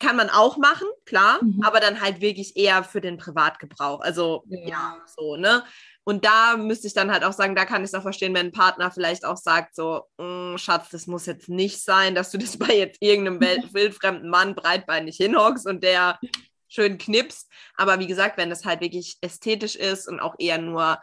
Speaker 2: kann man auch machen, klar, mhm. aber dann halt wirklich eher für den Privatgebrauch. Also ja, ja so, ne? Und da müsste ich dann halt auch sagen, da kann ich es auch verstehen, wenn ein Partner vielleicht auch sagt, so, mm, Schatz, das muss jetzt nicht sein, dass du das *laughs* bei jetzt irgendeinem wildfremden Mann breitbeinig hinhockst und der schön knipst. Aber wie gesagt, wenn das halt wirklich ästhetisch ist und auch eher nur,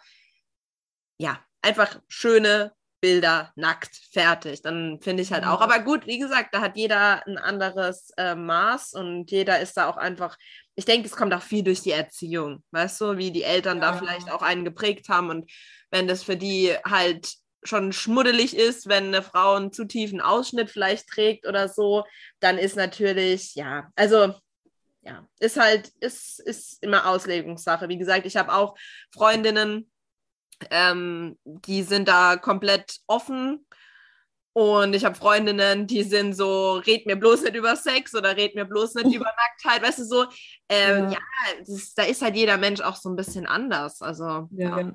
Speaker 2: ja, einfach schöne Bilder nackt, fertig. Dann finde ich halt auch. Aber gut, wie gesagt, da hat jeder ein anderes äh, Maß und jeder ist da auch einfach ich denke, es kommt auch viel durch die Erziehung, weißt du, wie die Eltern ja. da vielleicht auch einen geprägt haben und wenn das für die halt schon schmuddelig ist, wenn eine Frau einen zu tiefen Ausschnitt vielleicht trägt oder so, dann ist natürlich, ja, also ja, ist halt, ist, ist immer Auslegungssache. Wie gesagt, ich habe auch Freundinnen, ähm, die sind da komplett offen und ich habe Freundinnen, die sind so, red mir bloß nicht über Sex oder red mir bloß nicht *laughs* über Nacktheit, weißt du so. Ähm, ja, ja das, da ist halt jeder Mensch auch so ein bisschen anders. Also
Speaker 1: ja.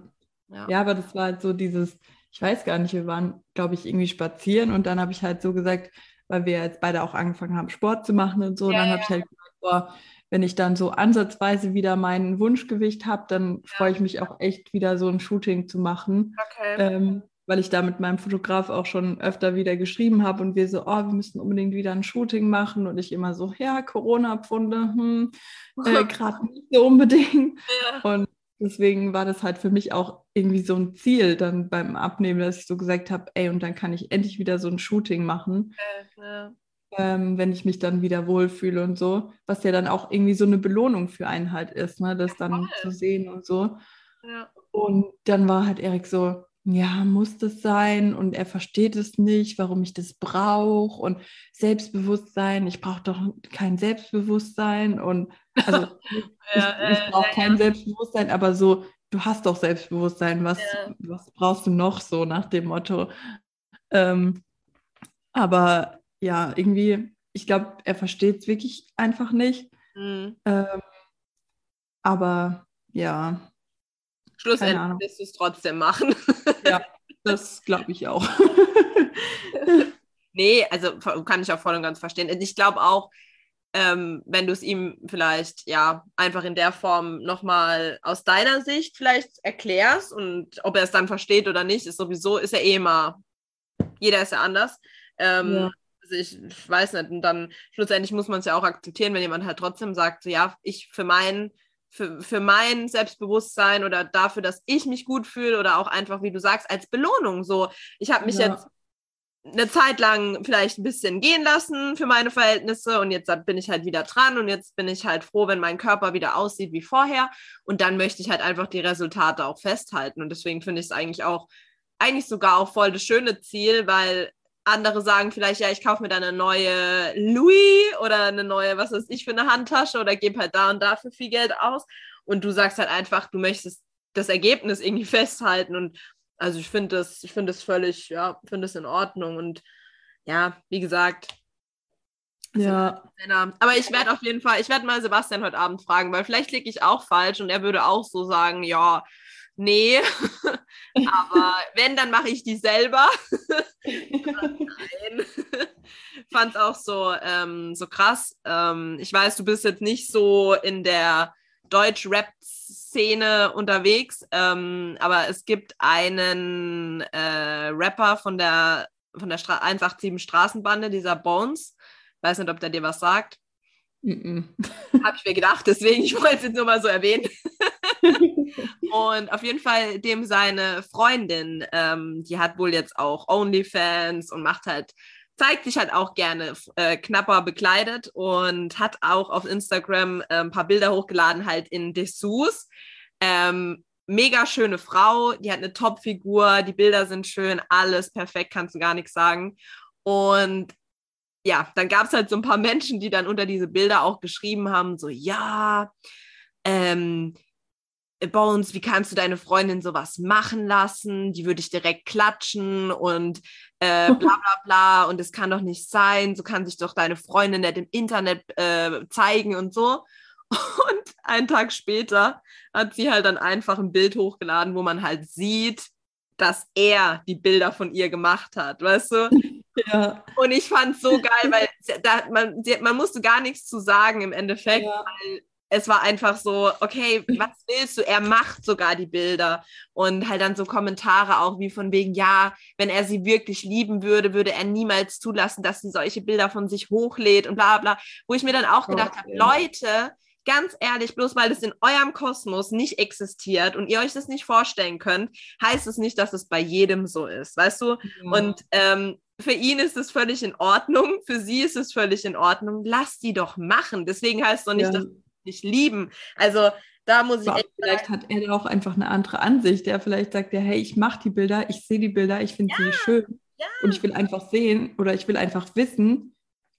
Speaker 1: Ja. ja, aber das war halt so dieses, ich weiß gar nicht, wir waren, glaube ich, irgendwie spazieren und dann habe ich halt so gesagt, weil wir jetzt beide auch angefangen haben, Sport zu machen und so, ja, dann habe ja. ich halt gesagt, boah, wenn ich dann so ansatzweise wieder mein Wunschgewicht habe, dann ja. freue ich mich auch echt wieder so ein Shooting zu machen. Okay. Ähm, weil ich da mit meinem Fotograf auch schon öfter wieder geschrieben habe und wir so, oh, wir müssen unbedingt wieder ein Shooting machen und ich immer so, ja, Corona-Pfunde, hm, *laughs* äh, gerade nicht so unbedingt. Ja. Und deswegen war das halt für mich auch irgendwie so ein Ziel dann beim Abnehmen, dass ich so gesagt habe, ey, und dann kann ich endlich wieder so ein Shooting machen. Ja ähm, wenn ich mich dann wieder wohlfühle und so, was ja dann auch irgendwie so eine Belohnung für einen halt ist, ne? das dann zu sehen und so. Ja. Und dann war halt Erik so, ja, muss das sein? Und er versteht es nicht, warum ich das brauche und Selbstbewusstsein, ich brauche doch kein Selbstbewusstsein und also *laughs* ja, ich, ich brauche äh, kein ja. Selbstbewusstsein, aber so, du hast doch Selbstbewusstsein, was, was brauchst du noch so nach dem Motto? Ähm, aber ja, irgendwie, ich glaube, er versteht es wirklich einfach nicht. Mhm. Ähm, aber ja.
Speaker 2: Schlussendlich wirst du es trotzdem machen. *laughs*
Speaker 1: ja, das glaube ich auch.
Speaker 2: nee, also kann ich auch voll und ganz verstehen. Ich glaube auch, ähm, wenn du es ihm vielleicht ja einfach in der Form nochmal aus deiner Sicht vielleicht erklärst und ob er es dann versteht oder nicht, ist sowieso, ist ja eh immer, jeder ist ja anders. Ähm, ja also ich, ich weiß nicht, und dann schlussendlich muss man es ja auch akzeptieren, wenn jemand halt trotzdem sagt, so, ja, ich für mein, für, für mein Selbstbewusstsein oder dafür, dass ich mich gut fühle oder auch einfach, wie du sagst, als Belohnung. So, ich habe mich ja. jetzt eine Zeit lang vielleicht ein bisschen gehen lassen für meine Verhältnisse und jetzt bin ich halt wieder dran und jetzt bin ich halt froh, wenn mein Körper wieder aussieht wie vorher und dann möchte ich halt einfach die Resultate auch festhalten und deswegen finde ich es eigentlich auch eigentlich sogar auch voll das schöne Ziel, weil andere sagen vielleicht, ja, ich kaufe mir dann eine neue Louis oder eine neue, was weiß ich, für eine Handtasche oder gebe halt da und da für viel Geld aus. Und du sagst halt einfach, du möchtest das Ergebnis irgendwie *laughs* festhalten. Und also ich finde das, ich finde das völlig, ja, finde es in Ordnung. Und ja, wie gesagt.
Speaker 1: Ja.
Speaker 2: Aber ich werde auf jeden Fall, ich werde mal Sebastian heute Abend fragen, weil vielleicht liege ich auch falsch und er würde auch so sagen, ja, nee, *laughs* aber wenn, dann mache ich die selber. *laughs* Nein. *laughs* Fand es auch so, ähm, so krass. Ähm, ich weiß, du bist jetzt nicht so in der Deutsch-Rap-Szene unterwegs, ähm, aber es gibt einen äh, Rapper von der, von der Stra 187 Straßenbande, dieser Bones. Weiß nicht, ob der dir was sagt. Mm -mm. Habe ich mir gedacht, deswegen, ich wollte es jetzt nur mal so erwähnen. *laughs* und auf jeden Fall dem seine Freundin, ähm, die hat wohl jetzt auch OnlyFans und macht halt, zeigt sich halt auch gerne äh, knapper bekleidet und hat auch auf Instagram äh, ein paar Bilder hochgeladen, halt in Dessous. Ähm, mega schöne Frau, die hat eine Top-Figur, die Bilder sind schön, alles perfekt, kannst du gar nichts sagen. Und ja, dann gab es halt so ein paar Menschen, die dann unter diese Bilder auch geschrieben haben, so ja, ähm, Bones, wie kannst du deine Freundin sowas machen lassen? Die würde ich direkt klatschen und äh, *laughs* bla bla bla und es kann doch nicht sein, so kann sich doch deine Freundin nicht im Internet äh, zeigen und so. *laughs* Und einen Tag später hat sie halt dann einfach ein Bild hochgeladen, wo man halt sieht, dass er die Bilder von ihr gemacht hat, weißt du? *laughs* Ja. Und ich fand es so geil, weil da, man, man musste gar nichts zu sagen im Endeffekt, ja. weil es war einfach so, okay, was willst du? Er macht sogar die Bilder und halt dann so Kommentare auch wie von wegen, ja, wenn er sie wirklich lieben würde, würde er niemals zulassen, dass sie solche Bilder von sich hochlädt und bla bla. Wo ich mir dann auch gedacht okay. habe, Leute, ganz ehrlich, bloß weil es in eurem Kosmos nicht existiert und ihr euch das nicht vorstellen könnt, heißt es nicht, dass es bei jedem so ist, weißt du? Ja. Und ähm, für ihn ist es völlig in Ordnung, für sie ist es völlig in Ordnung. Lass die doch machen. Deswegen heißt es doch nicht, ja. dass nicht lieben. Also da muss ich
Speaker 1: echt Vielleicht hat er auch einfach eine andere Ansicht. Der vielleicht sagt ja, hey, ich mache die Bilder, ich sehe die Bilder, ich finde ja. sie schön. Ja. Und ich will einfach sehen oder ich will einfach wissen,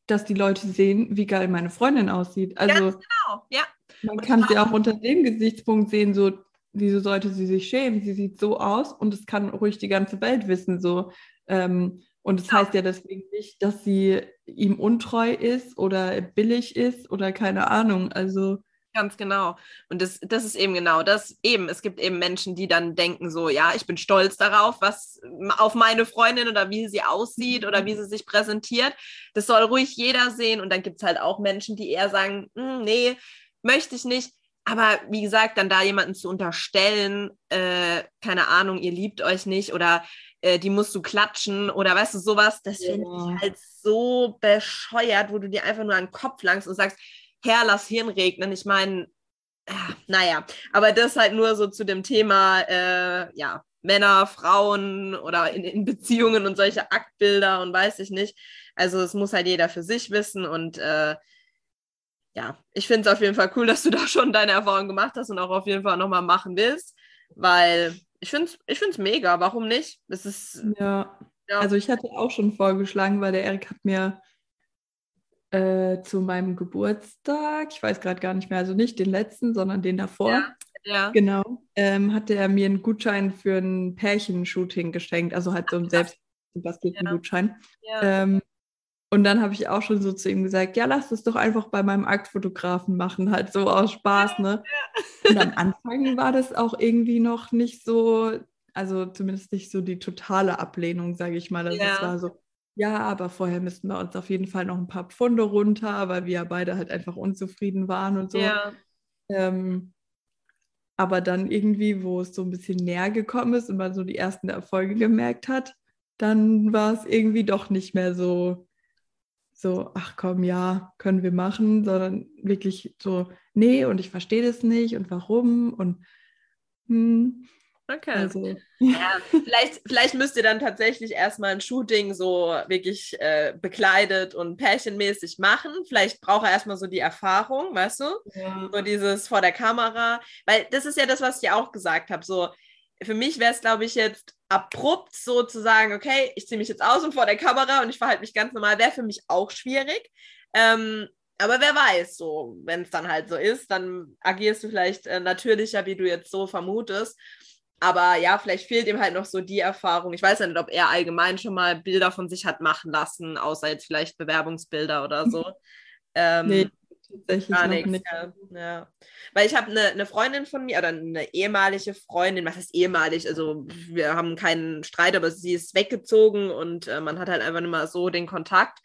Speaker 1: dass die Leute sehen, wie geil meine Freundin aussieht. Also Ganz genau, ja. Man kann sie auch unter dem Gesichtspunkt sehen, so, wieso sollte sie sich schämen? Sie sieht so aus und es kann ruhig die ganze Welt wissen, so. Ähm, und das heißt ja deswegen nicht, dass sie ihm untreu ist oder billig ist oder keine Ahnung. Also
Speaker 2: Ganz genau. Und das, das ist eben genau das. Eben, es gibt eben Menschen, die dann denken so, ja, ich bin stolz darauf, was auf meine Freundin oder wie sie aussieht oder wie sie sich präsentiert. Das soll ruhig jeder sehen. Und dann gibt es halt auch Menschen, die eher sagen, hm, nee, möchte ich nicht. Aber wie gesagt, dann da jemanden zu unterstellen, äh, keine Ahnung, ihr liebt euch nicht oder äh, die musst du klatschen oder weißt du, sowas, das ja. finde ich halt so bescheuert, wo du dir einfach nur an den Kopf langst und sagst, Herr, lass Hirn regnen. Ich meine, naja, aber das halt nur so zu dem Thema, äh, ja, Männer, Frauen oder in, in, Beziehungen und solche Aktbilder und weiß ich nicht. Also es muss halt jeder für sich wissen und äh, ja, ich finde es auf jeden Fall cool, dass du da schon deine Erfahrung gemacht hast und auch auf jeden Fall nochmal machen willst, weil ich finde es ich find's mega. Warum nicht? Es ist.
Speaker 1: Ja. ja. Also, ich hatte auch schon vorgeschlagen, weil der Erik hat mir äh, zu meinem Geburtstag, ich weiß gerade gar nicht mehr, also nicht den letzten, sondern den davor. Ja. Ja. Genau. Ähm, hatte er mir einen Gutschein für ein Pärchenshooting geschenkt, also halt so einen selbst gebastelten ja. Gutschein. Ja. Ähm, und dann habe ich auch schon so zu ihm gesagt, ja, lass es doch einfach bei meinem Aktfotografen machen, halt so aus Spaß, ne? Und am Anfang war das auch irgendwie noch nicht so, also zumindest nicht so die totale Ablehnung, sage ich mal. Also ja. es war so, ja, aber vorher müssten wir uns auf jeden Fall noch ein paar Pfunde runter, weil wir ja beide halt einfach unzufrieden waren und so. Ja. Ähm, aber dann irgendwie, wo es so ein bisschen näher gekommen ist und man so die ersten Erfolge gemerkt hat, dann war es irgendwie doch nicht mehr so so, ach komm, ja, können wir machen, sondern wirklich so, nee, und ich verstehe das nicht und warum und hm.
Speaker 2: Okay. Also. Ja, vielleicht, vielleicht müsst ihr dann tatsächlich erstmal ein Shooting so wirklich äh, bekleidet und pärchenmäßig machen. Vielleicht braucht er erstmal so die Erfahrung, weißt du? Ja. So dieses vor der Kamera. Weil das ist ja das, was ich auch gesagt habe. So, für mich wäre es, glaube ich, jetzt abrupt so zu sagen, okay, ich ziehe mich jetzt aus und vor der Kamera und ich verhalte mich ganz normal, wäre für mich auch schwierig. Ähm, aber wer weiß, so, wenn es dann halt so ist, dann agierst du vielleicht äh, natürlicher, wie du jetzt so vermutest. Aber ja, vielleicht fehlt ihm halt noch so die Erfahrung. Ich weiß ja nicht, ob er allgemein schon mal Bilder von sich hat machen lassen, außer jetzt vielleicht Bewerbungsbilder oder so. *laughs* Ähm, nee, tatsächlich gar nichts. Nicht. Ja. ja. Weil ich habe eine, eine Freundin von mir oder eine ehemalige Freundin, was heißt ehemalig? Also wir haben keinen Streit, aber sie ist weggezogen und äh, man hat halt einfach nicht mal so den Kontakt.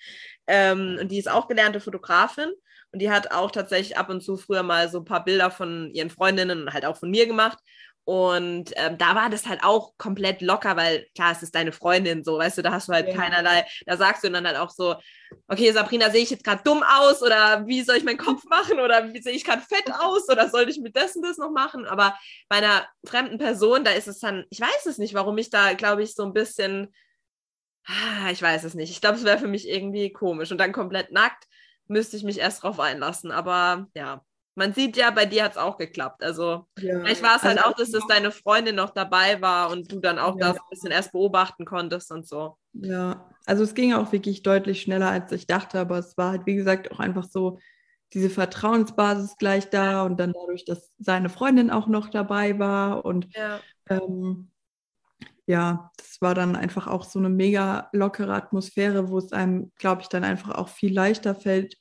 Speaker 2: Ähm, und die ist auch gelernte Fotografin und die hat auch tatsächlich ab und zu früher mal so ein paar Bilder von ihren Freundinnen und halt auch von mir gemacht. Und ähm, da war das halt auch komplett locker, weil klar, es ist deine Freundin so, weißt du, da hast du halt ja. keinerlei, da sagst du dann halt auch so, okay, Sabrina, sehe ich jetzt gerade dumm aus oder wie soll ich meinen Kopf machen oder wie sehe ich gerade fett *laughs* aus oder sollte ich mit dessen das noch machen? Aber bei einer fremden Person, da ist es dann, ich weiß es nicht, warum ich da, glaube ich, so ein bisschen, ah, ich weiß es nicht. Ich glaube, es wäre für mich irgendwie komisch und dann komplett nackt müsste ich mich erst drauf einlassen. Aber ja, man sieht ja, bei dir hat es auch geklappt. Also ja. vielleicht war es halt also, auch, dass das deine Freundin noch dabei war und du dann auch ja. das ein bisschen erst beobachten konntest und so.
Speaker 1: Ja, also es ging auch wirklich deutlich schneller, als ich dachte, aber es war halt, wie gesagt, auch einfach so diese Vertrauensbasis gleich da und dann dadurch, dass seine Freundin auch noch dabei war und ja, ähm, ja das war dann einfach auch so eine mega lockere Atmosphäre, wo es einem, glaube ich, dann einfach auch viel leichter fällt,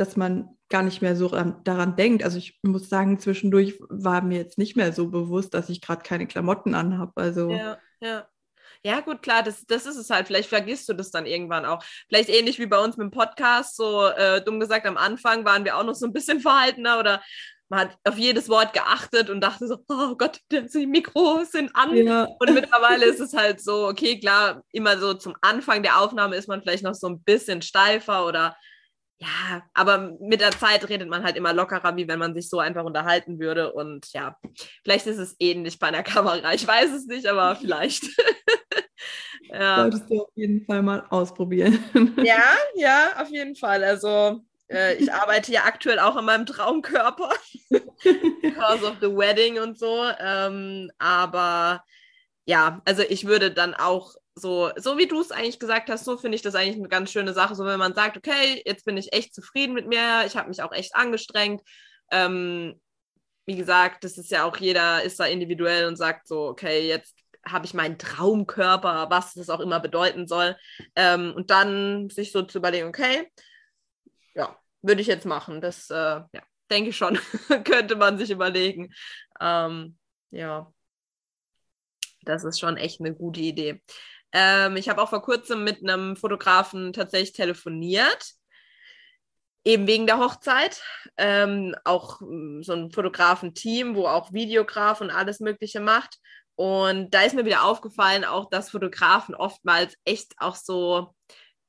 Speaker 1: dass man gar nicht mehr so ran, daran denkt. Also ich muss sagen, zwischendurch war mir jetzt nicht mehr so bewusst, dass ich gerade keine Klamotten anhabe. Also
Speaker 2: ja, ja. Ja, gut, klar, das, das ist es halt. Vielleicht vergisst du das dann irgendwann auch. Vielleicht ähnlich wie bei uns mit dem Podcast, so äh, dumm gesagt, am Anfang waren wir auch noch so ein bisschen *laughs* verhaltener oder man hat auf jedes Wort geachtet und dachte so, oh Gott, die Mikros sind an. Ja. Und mittlerweile ist es halt so, okay, klar, immer so zum Anfang der Aufnahme ist man vielleicht noch so ein bisschen steifer oder ja, aber mit der Zeit redet man halt immer lockerer, wie wenn man sich so einfach unterhalten würde. Und ja, vielleicht ist es ähnlich bei einer *laughs* Kamera. Ich weiß es nicht, aber vielleicht. *laughs*
Speaker 1: ja. Solltest du auf jeden Fall mal ausprobieren. *laughs*
Speaker 2: ja, ja, auf jeden Fall. Also äh, ich arbeite ja aktuell auch an meinem Traumkörper. Because of the wedding und so. Ähm, aber ja, also ich würde dann auch so, so wie du es eigentlich gesagt hast, so finde ich das eigentlich eine ganz schöne Sache. So, wenn man sagt, okay, jetzt bin ich echt zufrieden mit mir, ich habe mich auch echt angestrengt. Ähm, wie gesagt, das ist ja auch jeder ist da individuell und sagt so, okay, jetzt habe ich meinen Traumkörper, was das auch immer bedeuten soll. Ähm, und dann sich so zu überlegen, okay, ja, würde ich jetzt machen. Das, äh, ja, denke ich schon. *laughs* Könnte man sich überlegen. Ähm, ja. Das ist schon echt eine gute Idee. Ähm, ich habe auch vor kurzem mit einem Fotografen tatsächlich telefoniert eben wegen der Hochzeit. Ähm, auch mm, so ein Fotografenteam, wo auch Videograf und alles Mögliche macht. Und da ist mir wieder aufgefallen, auch dass Fotografen oftmals echt auch so,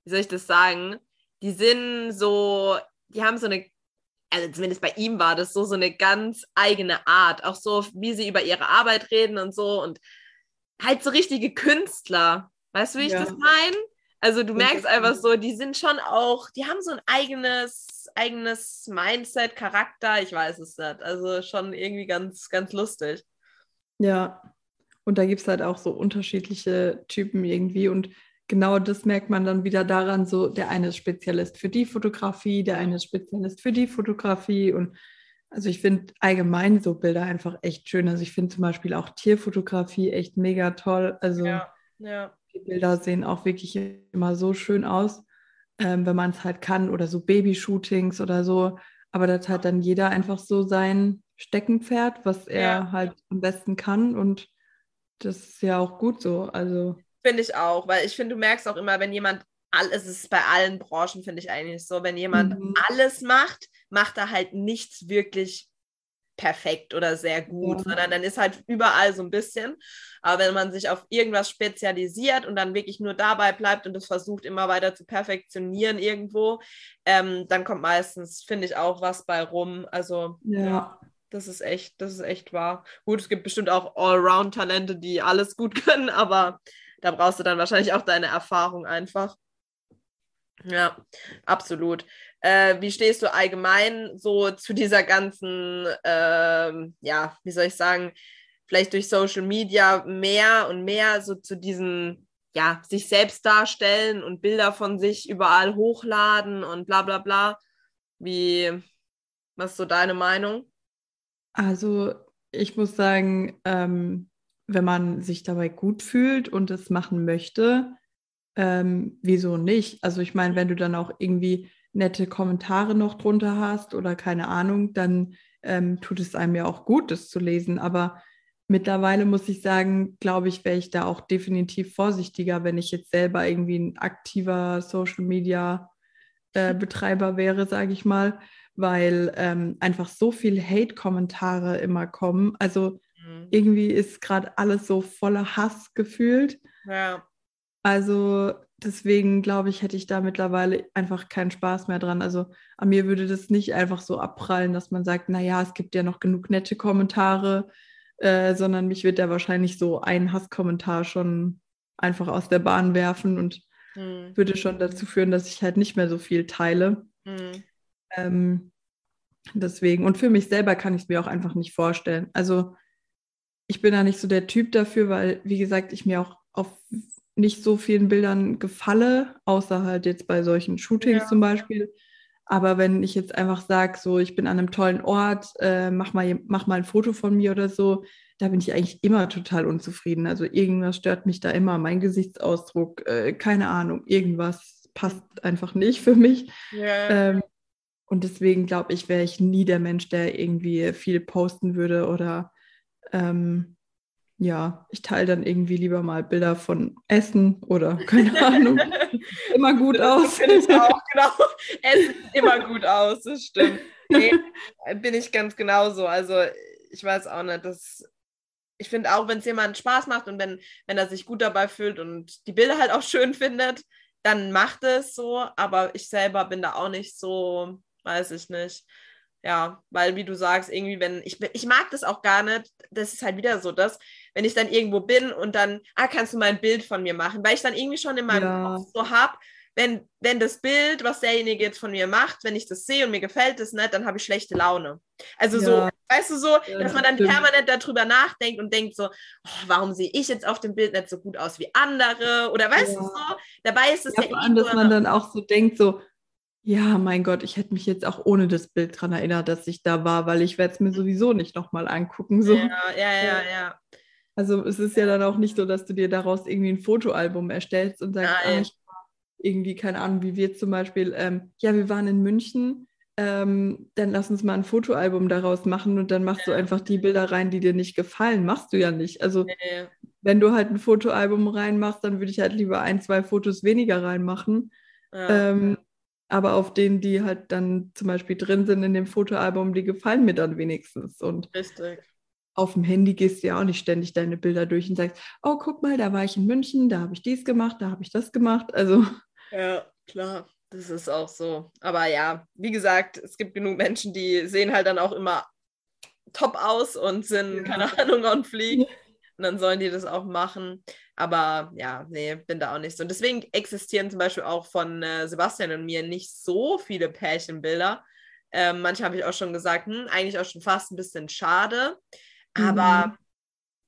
Speaker 2: wie soll ich das sagen, die sind so, die haben so eine, also zumindest bei ihm war das so, so eine ganz eigene Art, auch so, wie sie über ihre Arbeit reden und so und halt so richtige Künstler. Weißt du, wie ich ja. das meine? Also du merkst einfach so, die sind schon auch, die haben so ein eigenes, eigenes Mindset, Charakter, ich weiß es nicht. Also schon irgendwie ganz, ganz lustig.
Speaker 1: Ja, und da gibt es halt auch so unterschiedliche Typen irgendwie und genau das merkt man dann wieder daran, so der eine ist Spezialist für die Fotografie, der eine ist Spezialist für die Fotografie und also ich finde allgemein so Bilder einfach echt schön. Also ich finde zum Beispiel auch Tierfotografie echt mega toll. Also
Speaker 2: ja, ja.
Speaker 1: Die Bilder sehen auch wirklich immer so schön aus, ähm, wenn man es halt kann oder so Babyshootings oder so. Aber das hat dann jeder einfach so sein Steckenpferd, was er ja. halt am besten kann und das ist ja auch gut so. Also
Speaker 2: finde ich auch, weil ich finde, du merkst auch immer, wenn jemand alles ist bei allen Branchen finde ich eigentlich so, wenn jemand mhm. alles macht, macht er halt nichts wirklich perfekt oder sehr gut, sondern dann ist halt überall so ein bisschen. Aber wenn man sich auf irgendwas spezialisiert und dann wirklich nur dabei bleibt und es versucht immer weiter zu perfektionieren irgendwo, ähm, dann kommt meistens, finde ich, auch was bei rum. Also
Speaker 1: ja. ja.
Speaker 2: Das ist echt, das ist echt wahr. Gut, es gibt bestimmt auch Allround-Talente, die alles gut *laughs* können, aber da brauchst du dann wahrscheinlich auch deine Erfahrung einfach. Ja, absolut. Äh, wie stehst du allgemein so zu dieser ganzen, äh, ja, wie soll ich sagen, vielleicht durch Social Media mehr und mehr so zu diesen, ja, sich selbst darstellen und Bilder von sich überall hochladen und bla bla bla. Wie, was ist so deine Meinung?
Speaker 1: Also, ich muss sagen, ähm, wenn man sich dabei gut fühlt und es machen möchte, ähm, wieso nicht? Also ich meine, wenn du dann auch irgendwie nette Kommentare noch drunter hast oder keine Ahnung, dann ähm, tut es einem ja auch gut, das zu lesen. Aber mittlerweile muss ich sagen, glaube ich, wäre ich da auch definitiv vorsichtiger, wenn ich jetzt selber irgendwie ein aktiver Social Media äh, Betreiber wäre, sage ich mal, weil ähm, einfach so viel Hate-Kommentare immer kommen. Also mhm. irgendwie ist gerade alles so voller Hass gefühlt.
Speaker 2: Ja.
Speaker 1: Also deswegen glaube ich, hätte ich da mittlerweile einfach keinen Spaß mehr dran. Also an mir würde das nicht einfach so abprallen, dass man sagt, naja, es gibt ja noch genug nette Kommentare, äh, sondern mich wird da wahrscheinlich so ein Hasskommentar schon einfach aus der Bahn werfen und mhm. würde schon dazu führen, dass ich halt nicht mehr so viel teile. Mhm. Ähm, deswegen, und für mich selber kann ich es mir auch einfach nicht vorstellen. Also ich bin da nicht so der Typ dafür, weil, wie gesagt, ich mir auch auf nicht so vielen Bildern gefalle, außer halt jetzt bei solchen Shootings ja. zum Beispiel. Aber wenn ich jetzt einfach sage, so ich bin an einem tollen Ort, äh, mach, mal, mach mal ein Foto von mir oder so, da bin ich eigentlich immer total unzufrieden. Also irgendwas stört mich da immer, mein Gesichtsausdruck, äh, keine Ahnung, irgendwas passt einfach nicht für mich.
Speaker 2: Ja.
Speaker 1: Ähm, und deswegen glaube ich, wäre ich nie der Mensch, der irgendwie viel posten würde oder ähm, ja, ich teile dann irgendwie lieber mal Bilder von Essen oder keine Ahnung. *laughs* immer gut aus.
Speaker 2: Finde ich auch, *laughs* genau. Essen immer gut aus, das stimmt. Nee, *laughs* bin ich ganz genauso. Also ich weiß auch nicht, dass ich finde auch, wenn es jemand Spaß macht und wenn, wenn er sich gut dabei fühlt und die Bilder halt auch schön findet, dann macht es so. Aber ich selber bin da auch nicht so, weiß ich nicht. Ja, weil wie du sagst, irgendwie, wenn ich ich mag das auch gar nicht, das ist halt wieder so das, wenn ich dann irgendwo bin und dann, ah, kannst du mal ein Bild von mir machen, weil ich dann irgendwie schon in meinem ja. Kopf so habe, wenn, wenn das Bild, was derjenige jetzt von mir macht, wenn ich das sehe und mir gefällt es nicht, dann habe ich schlechte Laune. Also ja. so, weißt du so, ja, dass man dann stimmt. permanent darüber nachdenkt und denkt so, oh, warum sehe ich jetzt auf dem Bild nicht so gut aus wie andere? Oder weißt du so, dabei ist es
Speaker 1: ja, ja vor allem, dass man dann auch so denkt so, ja, mein Gott, ich hätte mich jetzt auch ohne das Bild daran erinnert, dass ich da war, weil ich werde es mir sowieso nicht nochmal angucken. So.
Speaker 2: Ja, ja, ja, ja.
Speaker 1: Also es ist ja dann auch nicht so, dass du dir daraus irgendwie ein Fotoalbum erstellst und sagst, ah, irgendwie, keine Ahnung, wie wir zum Beispiel, ähm, ja, wir waren in München ähm, dann lass uns mal ein Fotoalbum daraus machen und dann machst ja. du einfach die Bilder rein, die dir nicht gefallen. Machst du ja nicht. Also nee. wenn du halt ein Fotoalbum reinmachst, dann würde ich halt lieber ein, zwei Fotos weniger reinmachen. Ja. Ähm, aber auf denen, die halt dann zum Beispiel drin sind in dem Fotoalbum, die gefallen mir dann wenigstens. Und
Speaker 2: Richtig.
Speaker 1: Auf dem Handy gehst du ja auch nicht ständig deine Bilder durch und sagst, oh, guck mal, da war ich in München, da habe ich dies gemacht, da habe ich das gemacht. Also.
Speaker 2: Ja, klar. Das ist auch so. Aber ja, wie gesagt, es gibt genug Menschen, die sehen halt dann auch immer top aus und sind, ja. keine Ahnung, on fleek. Und dann sollen die das auch machen. Aber ja, nee, bin da auch nicht so. Und deswegen existieren zum Beispiel auch von äh, Sebastian und mir nicht so viele Pärchenbilder. Ähm, manche habe ich auch schon gesagt, hm, eigentlich auch schon fast ein bisschen schade. Aber mhm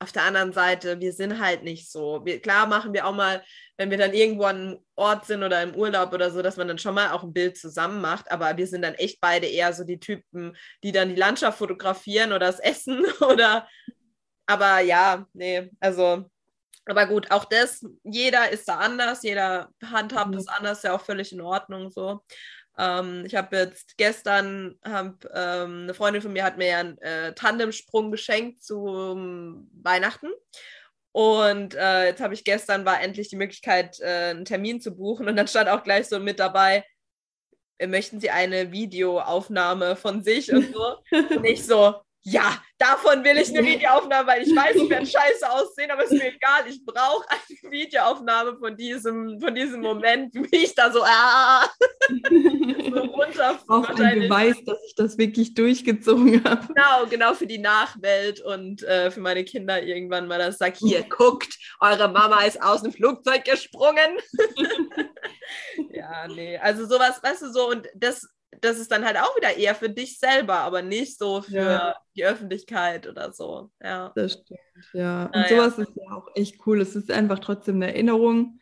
Speaker 2: auf der anderen Seite, wir sind halt nicht so. Wir, klar machen wir auch mal, wenn wir dann irgendwo an einem Ort sind oder im Urlaub oder so, dass man dann schon mal auch ein Bild zusammen macht, aber wir sind dann echt beide eher so die Typen, die dann die Landschaft fotografieren oder das *laughs* Essen oder, aber ja, nee, also, aber gut, auch das, jeder ist da anders, jeder handhabt mhm. das anders, ja auch völlig in Ordnung so. Ähm, ich habe jetzt gestern, hab, ähm, eine Freundin von mir hat mir ja einen äh, Tandemsprung geschenkt zu Weihnachten. Und äh, jetzt habe ich gestern, war endlich die Möglichkeit, äh, einen Termin zu buchen. Und dann stand auch gleich so mit dabei, äh, möchten Sie eine Videoaufnahme von sich und so. *laughs* Und ich so, ja, davon will ich eine *laughs* Videoaufnahme, weil ich weiß, ich werde scheiße aussehen, aber es ist mir egal. Ich brauche eine Videoaufnahme von diesem, von diesem Moment, wie ich da so, ah,
Speaker 1: so *laughs* runter. Auch ein Beweis, dass ich das wirklich durchgezogen habe.
Speaker 2: Genau, genau für die Nachwelt und äh, für meine Kinder irgendwann mal das sagt, hier, guckt, eure Mama ist aus dem Flugzeug gesprungen. *laughs* ja, nee, also sowas, weißt du, so und das das ist dann halt auch wieder eher für dich selber, aber nicht so für ja. die Öffentlichkeit oder so. Ja.
Speaker 1: Das stimmt, ja. Und naja. sowas ist ja auch echt cool. Es ist einfach trotzdem eine Erinnerung.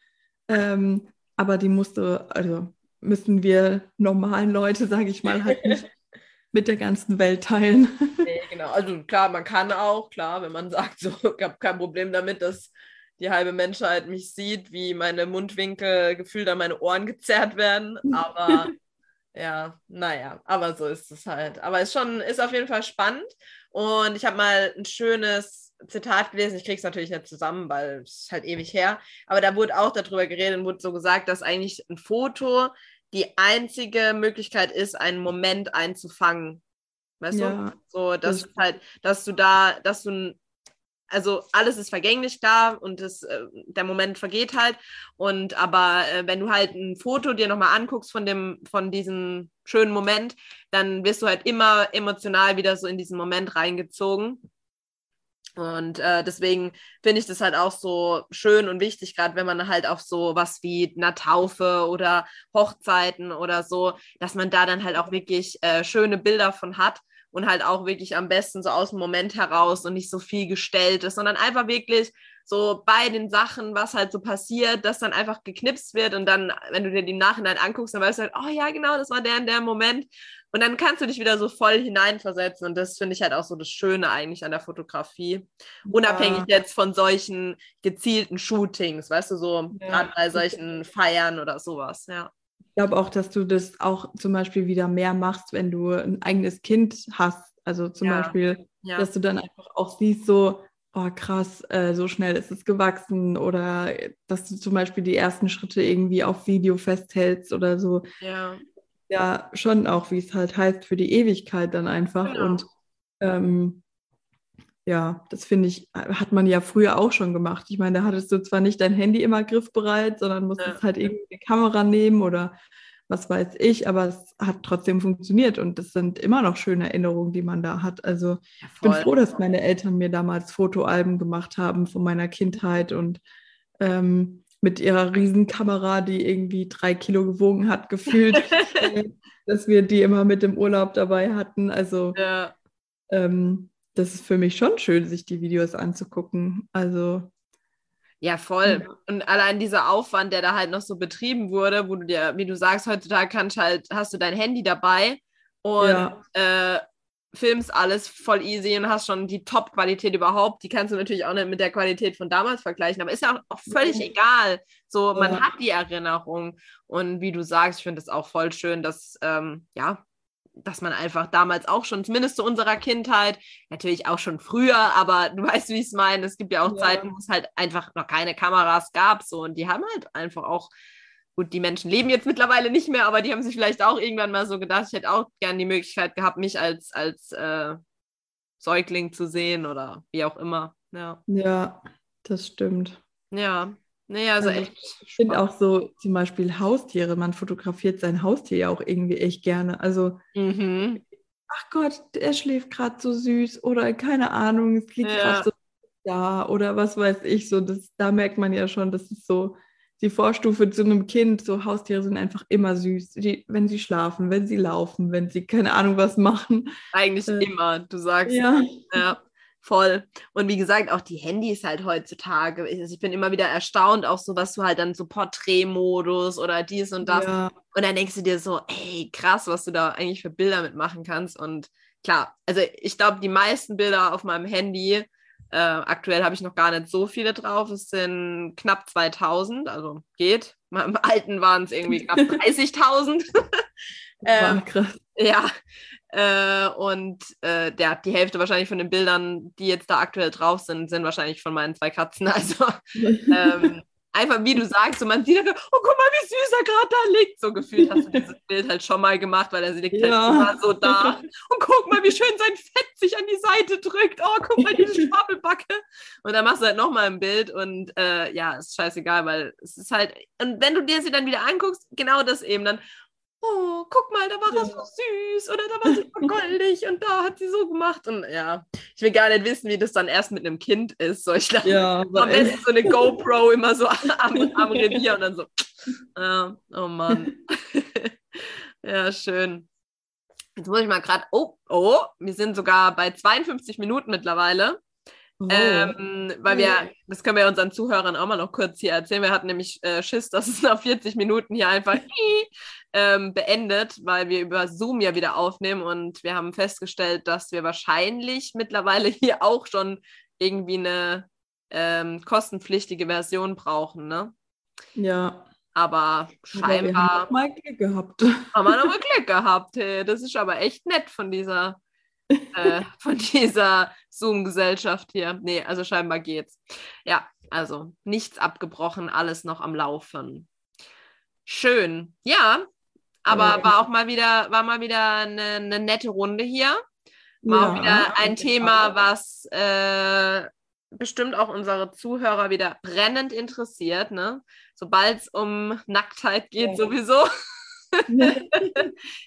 Speaker 1: Ähm, aber die musste, also müssen wir normalen Leute, sage ich mal, halt nicht *laughs* mit der ganzen Welt teilen.
Speaker 2: Nee, genau. Also klar, man kann auch, klar, wenn man sagt, so, *laughs* ich habe kein Problem damit, dass die halbe Menschheit mich sieht, wie meine Mundwinkel gefühlt an meine Ohren gezerrt werden. Aber *laughs* ja, naja, aber so ist es halt. Aber es ist schon, ist auf jeden Fall spannend. Und ich habe mal ein schönes Zitat gelesen. Ich kriege es natürlich nicht zusammen, weil es ist halt ewig her. Aber da wurde auch darüber geredet und wurde so gesagt, dass eigentlich ein Foto die einzige Möglichkeit ist, einen Moment einzufangen. Weißt ja, du? So, dass das halt, dass du da, dass du also alles ist vergänglich da und das, äh, der Moment vergeht halt. Und aber äh, wenn du halt ein Foto dir nochmal anguckst von dem, von diesem schönen Moment, dann wirst du halt immer emotional wieder so in diesen Moment reingezogen. Und äh, deswegen finde ich das halt auch so schön und wichtig, gerade wenn man halt auf so was wie einer Taufe oder Hochzeiten oder so, dass man da dann halt auch wirklich äh, schöne Bilder von hat und halt auch wirklich am besten so aus dem Moment heraus und nicht so viel gestellt ist, sondern einfach wirklich so bei den Sachen, was halt so passiert, dass dann einfach geknipst wird und dann, wenn du dir die im Nachhinein anguckst, dann weißt du halt, oh ja, genau, das war der in der Moment. Und dann kannst du dich wieder so voll hineinversetzen. Und das finde ich halt auch so das Schöne eigentlich an der Fotografie. Unabhängig ja. jetzt von solchen gezielten Shootings, weißt du, so ja. gerade bei solchen Feiern oder sowas, ja.
Speaker 1: Ich glaube auch, dass du das auch zum Beispiel wieder mehr machst, wenn du ein eigenes Kind hast. Also zum ja. Beispiel, ja. dass du dann einfach auch siehst, so, oh krass, äh, so schnell ist es gewachsen oder dass du zum Beispiel die ersten Schritte irgendwie auf Video festhältst oder so.
Speaker 2: Ja.
Speaker 1: Ja, schon auch, wie es halt heißt, für die Ewigkeit dann einfach. Genau. Und ähm, ja, das finde ich, hat man ja früher auch schon gemacht. Ich meine, da hattest du zwar nicht dein Handy immer griffbereit, sondern musstest ja. halt irgendwie eine Kamera nehmen oder was weiß ich, aber es hat trotzdem funktioniert und das sind immer noch schöne Erinnerungen, die man da hat. Also ja, ich bin froh, dass meine Eltern mir damals Fotoalben gemacht haben von meiner Kindheit und ähm, mit ihrer Riesenkamera, die irgendwie drei Kilo gewogen hat, gefühlt, *laughs* dass wir die immer mit im Urlaub dabei hatten. Also ja. ähm, das ist für mich schon schön, sich die Videos anzugucken. Also.
Speaker 2: Ja, voll. Und allein dieser Aufwand, der da halt noch so betrieben wurde, wo du dir, wie du sagst, heutzutage kannst halt, hast du dein Handy dabei und ja. äh, filmst alles voll easy und hast schon die Top-Qualität überhaupt. Die kannst du natürlich auch nicht mit der Qualität von damals vergleichen, aber ist ja auch, auch völlig egal. So, man ja. hat die Erinnerung. Und wie du sagst, ich finde es auch voll schön, dass, ähm, ja, dass man einfach damals auch schon, zumindest zu unserer Kindheit, natürlich auch schon früher, aber *laughs* du weißt, wie ich es meine. Es gibt ja auch ja. Zeiten, wo es halt einfach noch keine Kameras gab, so und die haben halt einfach auch, gut, die Menschen leben jetzt mittlerweile nicht mehr, aber die haben sich vielleicht auch irgendwann mal so gedacht, ich hätte auch gern die Möglichkeit gehabt, mich als, als äh, Säugling zu sehen oder wie auch immer. Ja,
Speaker 1: ja das stimmt.
Speaker 2: Ja, naja, also, also echt.
Speaker 1: Ich finde auch so zum Beispiel Haustiere. Man fotografiert sein Haustier ja auch irgendwie echt gerne. Also, mhm. ach Gott, der schläft gerade so süß oder keine Ahnung, es liegt ja. gerade so da oder was weiß ich. So, das, da merkt man ja schon, das ist so die Vorstufe zu einem Kind. So Haustiere sind einfach immer süß. Die, wenn sie schlafen, wenn sie laufen, wenn sie keine Ahnung was machen.
Speaker 2: Eigentlich äh, immer, du sagst.
Speaker 1: Ja.
Speaker 2: ja. Voll. Und wie gesagt, auch die Handys halt heutzutage. Also ich bin immer wieder erstaunt, auch so, was du halt dann so Porträtmodus oder dies und das. Ja. Und dann denkst du dir so, ey, krass, was du da eigentlich für Bilder mitmachen kannst. Und klar, also ich glaube, die meisten Bilder auf meinem Handy, äh, aktuell habe ich noch gar nicht so viele drauf. Es sind knapp 2000, also geht. *laughs* Im alten waren es irgendwie knapp *laughs* 30.000. *laughs* ähm, krass. Ja, äh, und äh, der, die Hälfte wahrscheinlich von den Bildern, die jetzt da aktuell drauf sind, sind wahrscheinlich von meinen zwei Katzen. *laughs* Also ähm, einfach wie du sagst, und man sieht, oh guck mal, wie süß er gerade da liegt. So gefühlt hast du dieses Bild halt schon mal gemacht, weil er liegt halt ja. halt immer so da. Und guck mal, wie schön sein Fett sich an die Seite drückt. Oh, guck mal, diese *laughs* Schwabbelbacke. Und dann machst du halt nochmal ein Bild und äh, ja, ist scheißegal, weil es ist halt, und wenn du dir sie dann wieder anguckst, genau das eben, dann, oh, guck mal, da war ja. das so süß oder da war sie so *laughs* goldig und da hat sie so gemacht. Und ja, ich will gar nicht wissen, wie das dann erst mit einem Kind ist. So, ich dachte, ja, am besten so eine *laughs* GoPro immer so *laughs* am, am Revier und dann so, ja, oh Mann. ja, schön. Jetzt muss ich mal gerade, oh, oh, wir sind sogar bei 52 Minuten mittlerweile. Oh. Ähm, weil wir, das können wir unseren Zuhörern auch mal noch kurz hier erzählen. Wir hatten nämlich äh, Schiss, dass es nach 40 Minuten hier einfach *laughs* ähm, beendet, weil wir über Zoom ja wieder aufnehmen und wir haben festgestellt, dass wir wahrscheinlich mittlerweile *laughs* hier auch schon irgendwie eine ähm, kostenpflichtige Version brauchen, ne?
Speaker 1: Ja.
Speaker 2: Aber scheinbar.
Speaker 1: Aber wir haben mal Glück gehabt.
Speaker 2: Haben wir nochmal Glück gehabt. Hey. Das ist aber echt nett von dieser äh, von dieser Zoom-Gesellschaft hier. Nee, also scheinbar geht's. Ja, also nichts abgebrochen, alles noch am Laufen. Schön. Ja, aber war auch mal wieder, war mal wieder eine, eine nette Runde hier. War ja, auch wieder ein Thema, was äh, bestimmt auch unsere Zuhörer wieder brennend interessiert. Ne? Sobald es um Nacktheit geht, ja. sowieso. *laughs*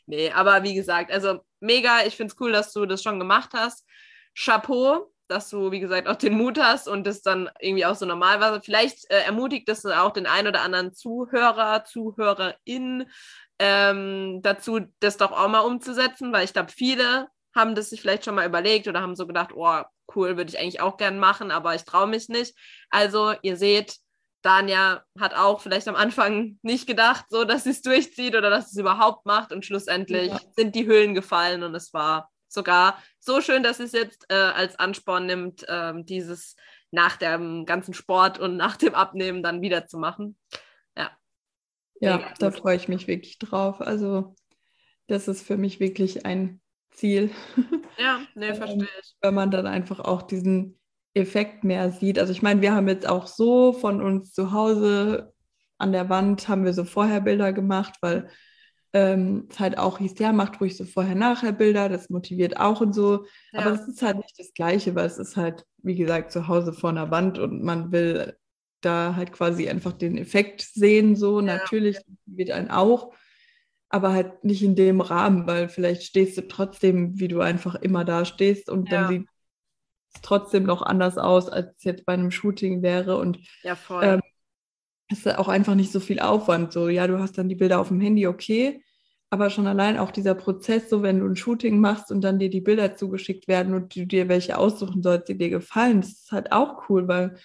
Speaker 2: nee, aber wie gesagt, also mega. Ich finde es cool, dass du das schon gemacht hast. Chapeau, dass du, wie gesagt, auch den Mut hast und das dann irgendwie auch so normal war. Vielleicht äh, ermutigt das auch den einen oder anderen Zuhörer, Zuhörerin ähm, dazu, das doch auch mal umzusetzen, weil ich glaube, viele haben das sich vielleicht schon mal überlegt oder haben so gedacht, oh, cool, würde ich eigentlich auch gern machen, aber ich traue mich nicht. Also, ihr seht, Dania hat auch vielleicht am Anfang nicht gedacht, so dass sie es durchzieht oder dass es überhaupt macht und schlussendlich ja. sind die Hüllen gefallen und es war sogar so schön, dass sie es jetzt äh, als Ansporn nimmt, äh, dieses nach dem ganzen Sport und nach dem Abnehmen dann wieder zu machen. Ja.
Speaker 1: Ja, da freue ich mich wirklich drauf. Also das ist für mich wirklich ein Ziel.
Speaker 2: Ja, *laughs* nee, verstehe ich.
Speaker 1: Wenn man dann einfach auch diesen Effekt mehr sieht. Also ich meine, wir haben jetzt auch so von uns zu Hause an der Wand haben wir so vorher Bilder gemacht, weil ähm, es halt auch hieß, ja, macht ruhig so vorher-nachher Bilder, das motiviert auch und so. Ja. Aber es ist halt nicht das Gleiche, weil es ist halt, wie gesagt, zu Hause vor einer Wand und man will da halt quasi einfach den Effekt sehen, so. Ja. Natürlich wird ein auch, aber halt nicht in dem Rahmen, weil vielleicht stehst du trotzdem, wie du einfach immer da stehst und ja. dann sieht trotzdem noch anders aus, als es jetzt bei einem Shooting wäre. Und
Speaker 2: ja, voll. Ähm,
Speaker 1: ist auch einfach nicht so viel Aufwand. So, ja, du hast dann die Bilder auf dem Handy, okay. Aber schon allein auch dieser Prozess, so wenn du ein Shooting machst und dann dir die Bilder zugeschickt werden und du dir welche aussuchen sollst, die dir gefallen, das ist halt auch cool, weil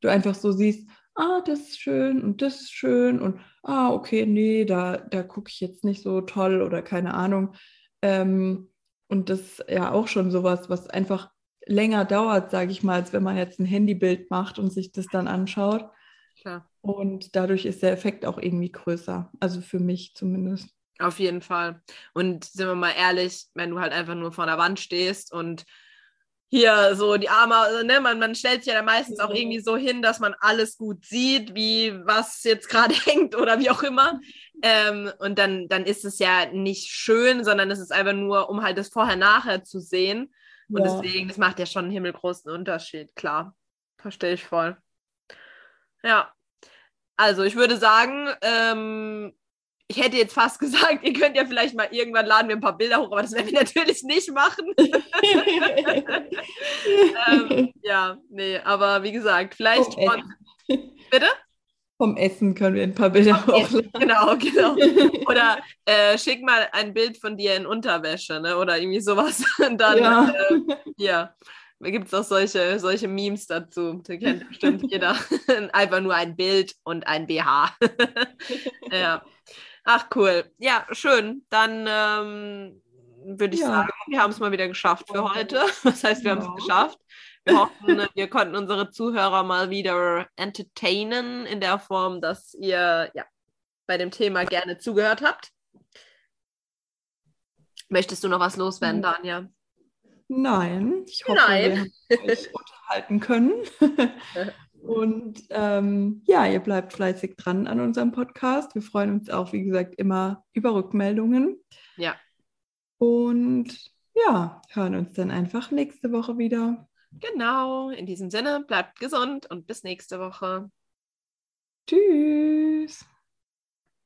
Speaker 1: du einfach so siehst, ah, das ist schön und das ist schön und ah, okay, nee, da, da gucke ich jetzt nicht so toll oder keine Ahnung. Ähm, und das ist ja auch schon sowas, was einfach länger dauert, sage ich mal, als wenn man jetzt ein Handybild macht und sich das dann anschaut.
Speaker 2: Klar.
Speaker 1: Und dadurch ist der Effekt auch irgendwie größer. Also für mich zumindest.
Speaker 2: Auf jeden Fall. Und sind wir mal ehrlich, wenn du halt einfach nur vor der Wand stehst und hier so die Arme, also, ne, man, man stellt sich ja dann meistens auch irgendwie so hin, dass man alles gut sieht, wie was jetzt gerade *laughs* hängt oder wie auch immer. Ähm, und dann, dann ist es ja nicht schön, sondern es ist einfach nur, um halt das Vorher-Nachher zu sehen. Und ja. deswegen, das macht ja schon einen himmelgroßen Unterschied, klar. Verstehe ich voll. Ja. Also ich würde sagen, ähm, ich hätte jetzt fast *laughs* gesagt, ihr könnt ja vielleicht mal irgendwann laden wir ein paar Bilder hoch, aber das werden wir *laughs* natürlich nicht machen. *laughs* ähm, ja, nee, aber wie gesagt, vielleicht von. Bitte?
Speaker 1: Vom Essen können wir ein paar Bilder hochladen.
Speaker 2: Genau, genau. *laughs* Oder äh, schick mal ein Bild von dir in Unterwäsche, ne? Oder irgendwie sowas. *laughs* Und dann, ja. Äh, ja. Da gibt es auch solche, solche Memes dazu. Da kennt bestimmt *laughs* jeder. Einfach nur ein Bild und ein BH. ja. Ach, cool. Ja, schön. Dann ähm, würde ich ja. sagen, wir haben es mal wieder geschafft für heute. Das heißt, wir ja. haben es geschafft. Wir hoffen, wir konnten unsere Zuhörer mal wieder entertainen in der Form, dass ihr ja, bei dem Thema gerne zugehört habt. Möchtest du noch was loswerden, Daniel?
Speaker 1: Nein, ich hoffe, Nein. wir haben euch *laughs* unterhalten können. *laughs* Und ähm, ja, ihr bleibt fleißig dran an unserem Podcast. Wir freuen uns auch, wie gesagt, immer über Rückmeldungen.
Speaker 2: Ja.
Speaker 1: Und ja, hören uns dann einfach nächste Woche wieder.
Speaker 2: Genau, in diesem Sinne, bleibt gesund und bis nächste Woche.
Speaker 1: Tschüss.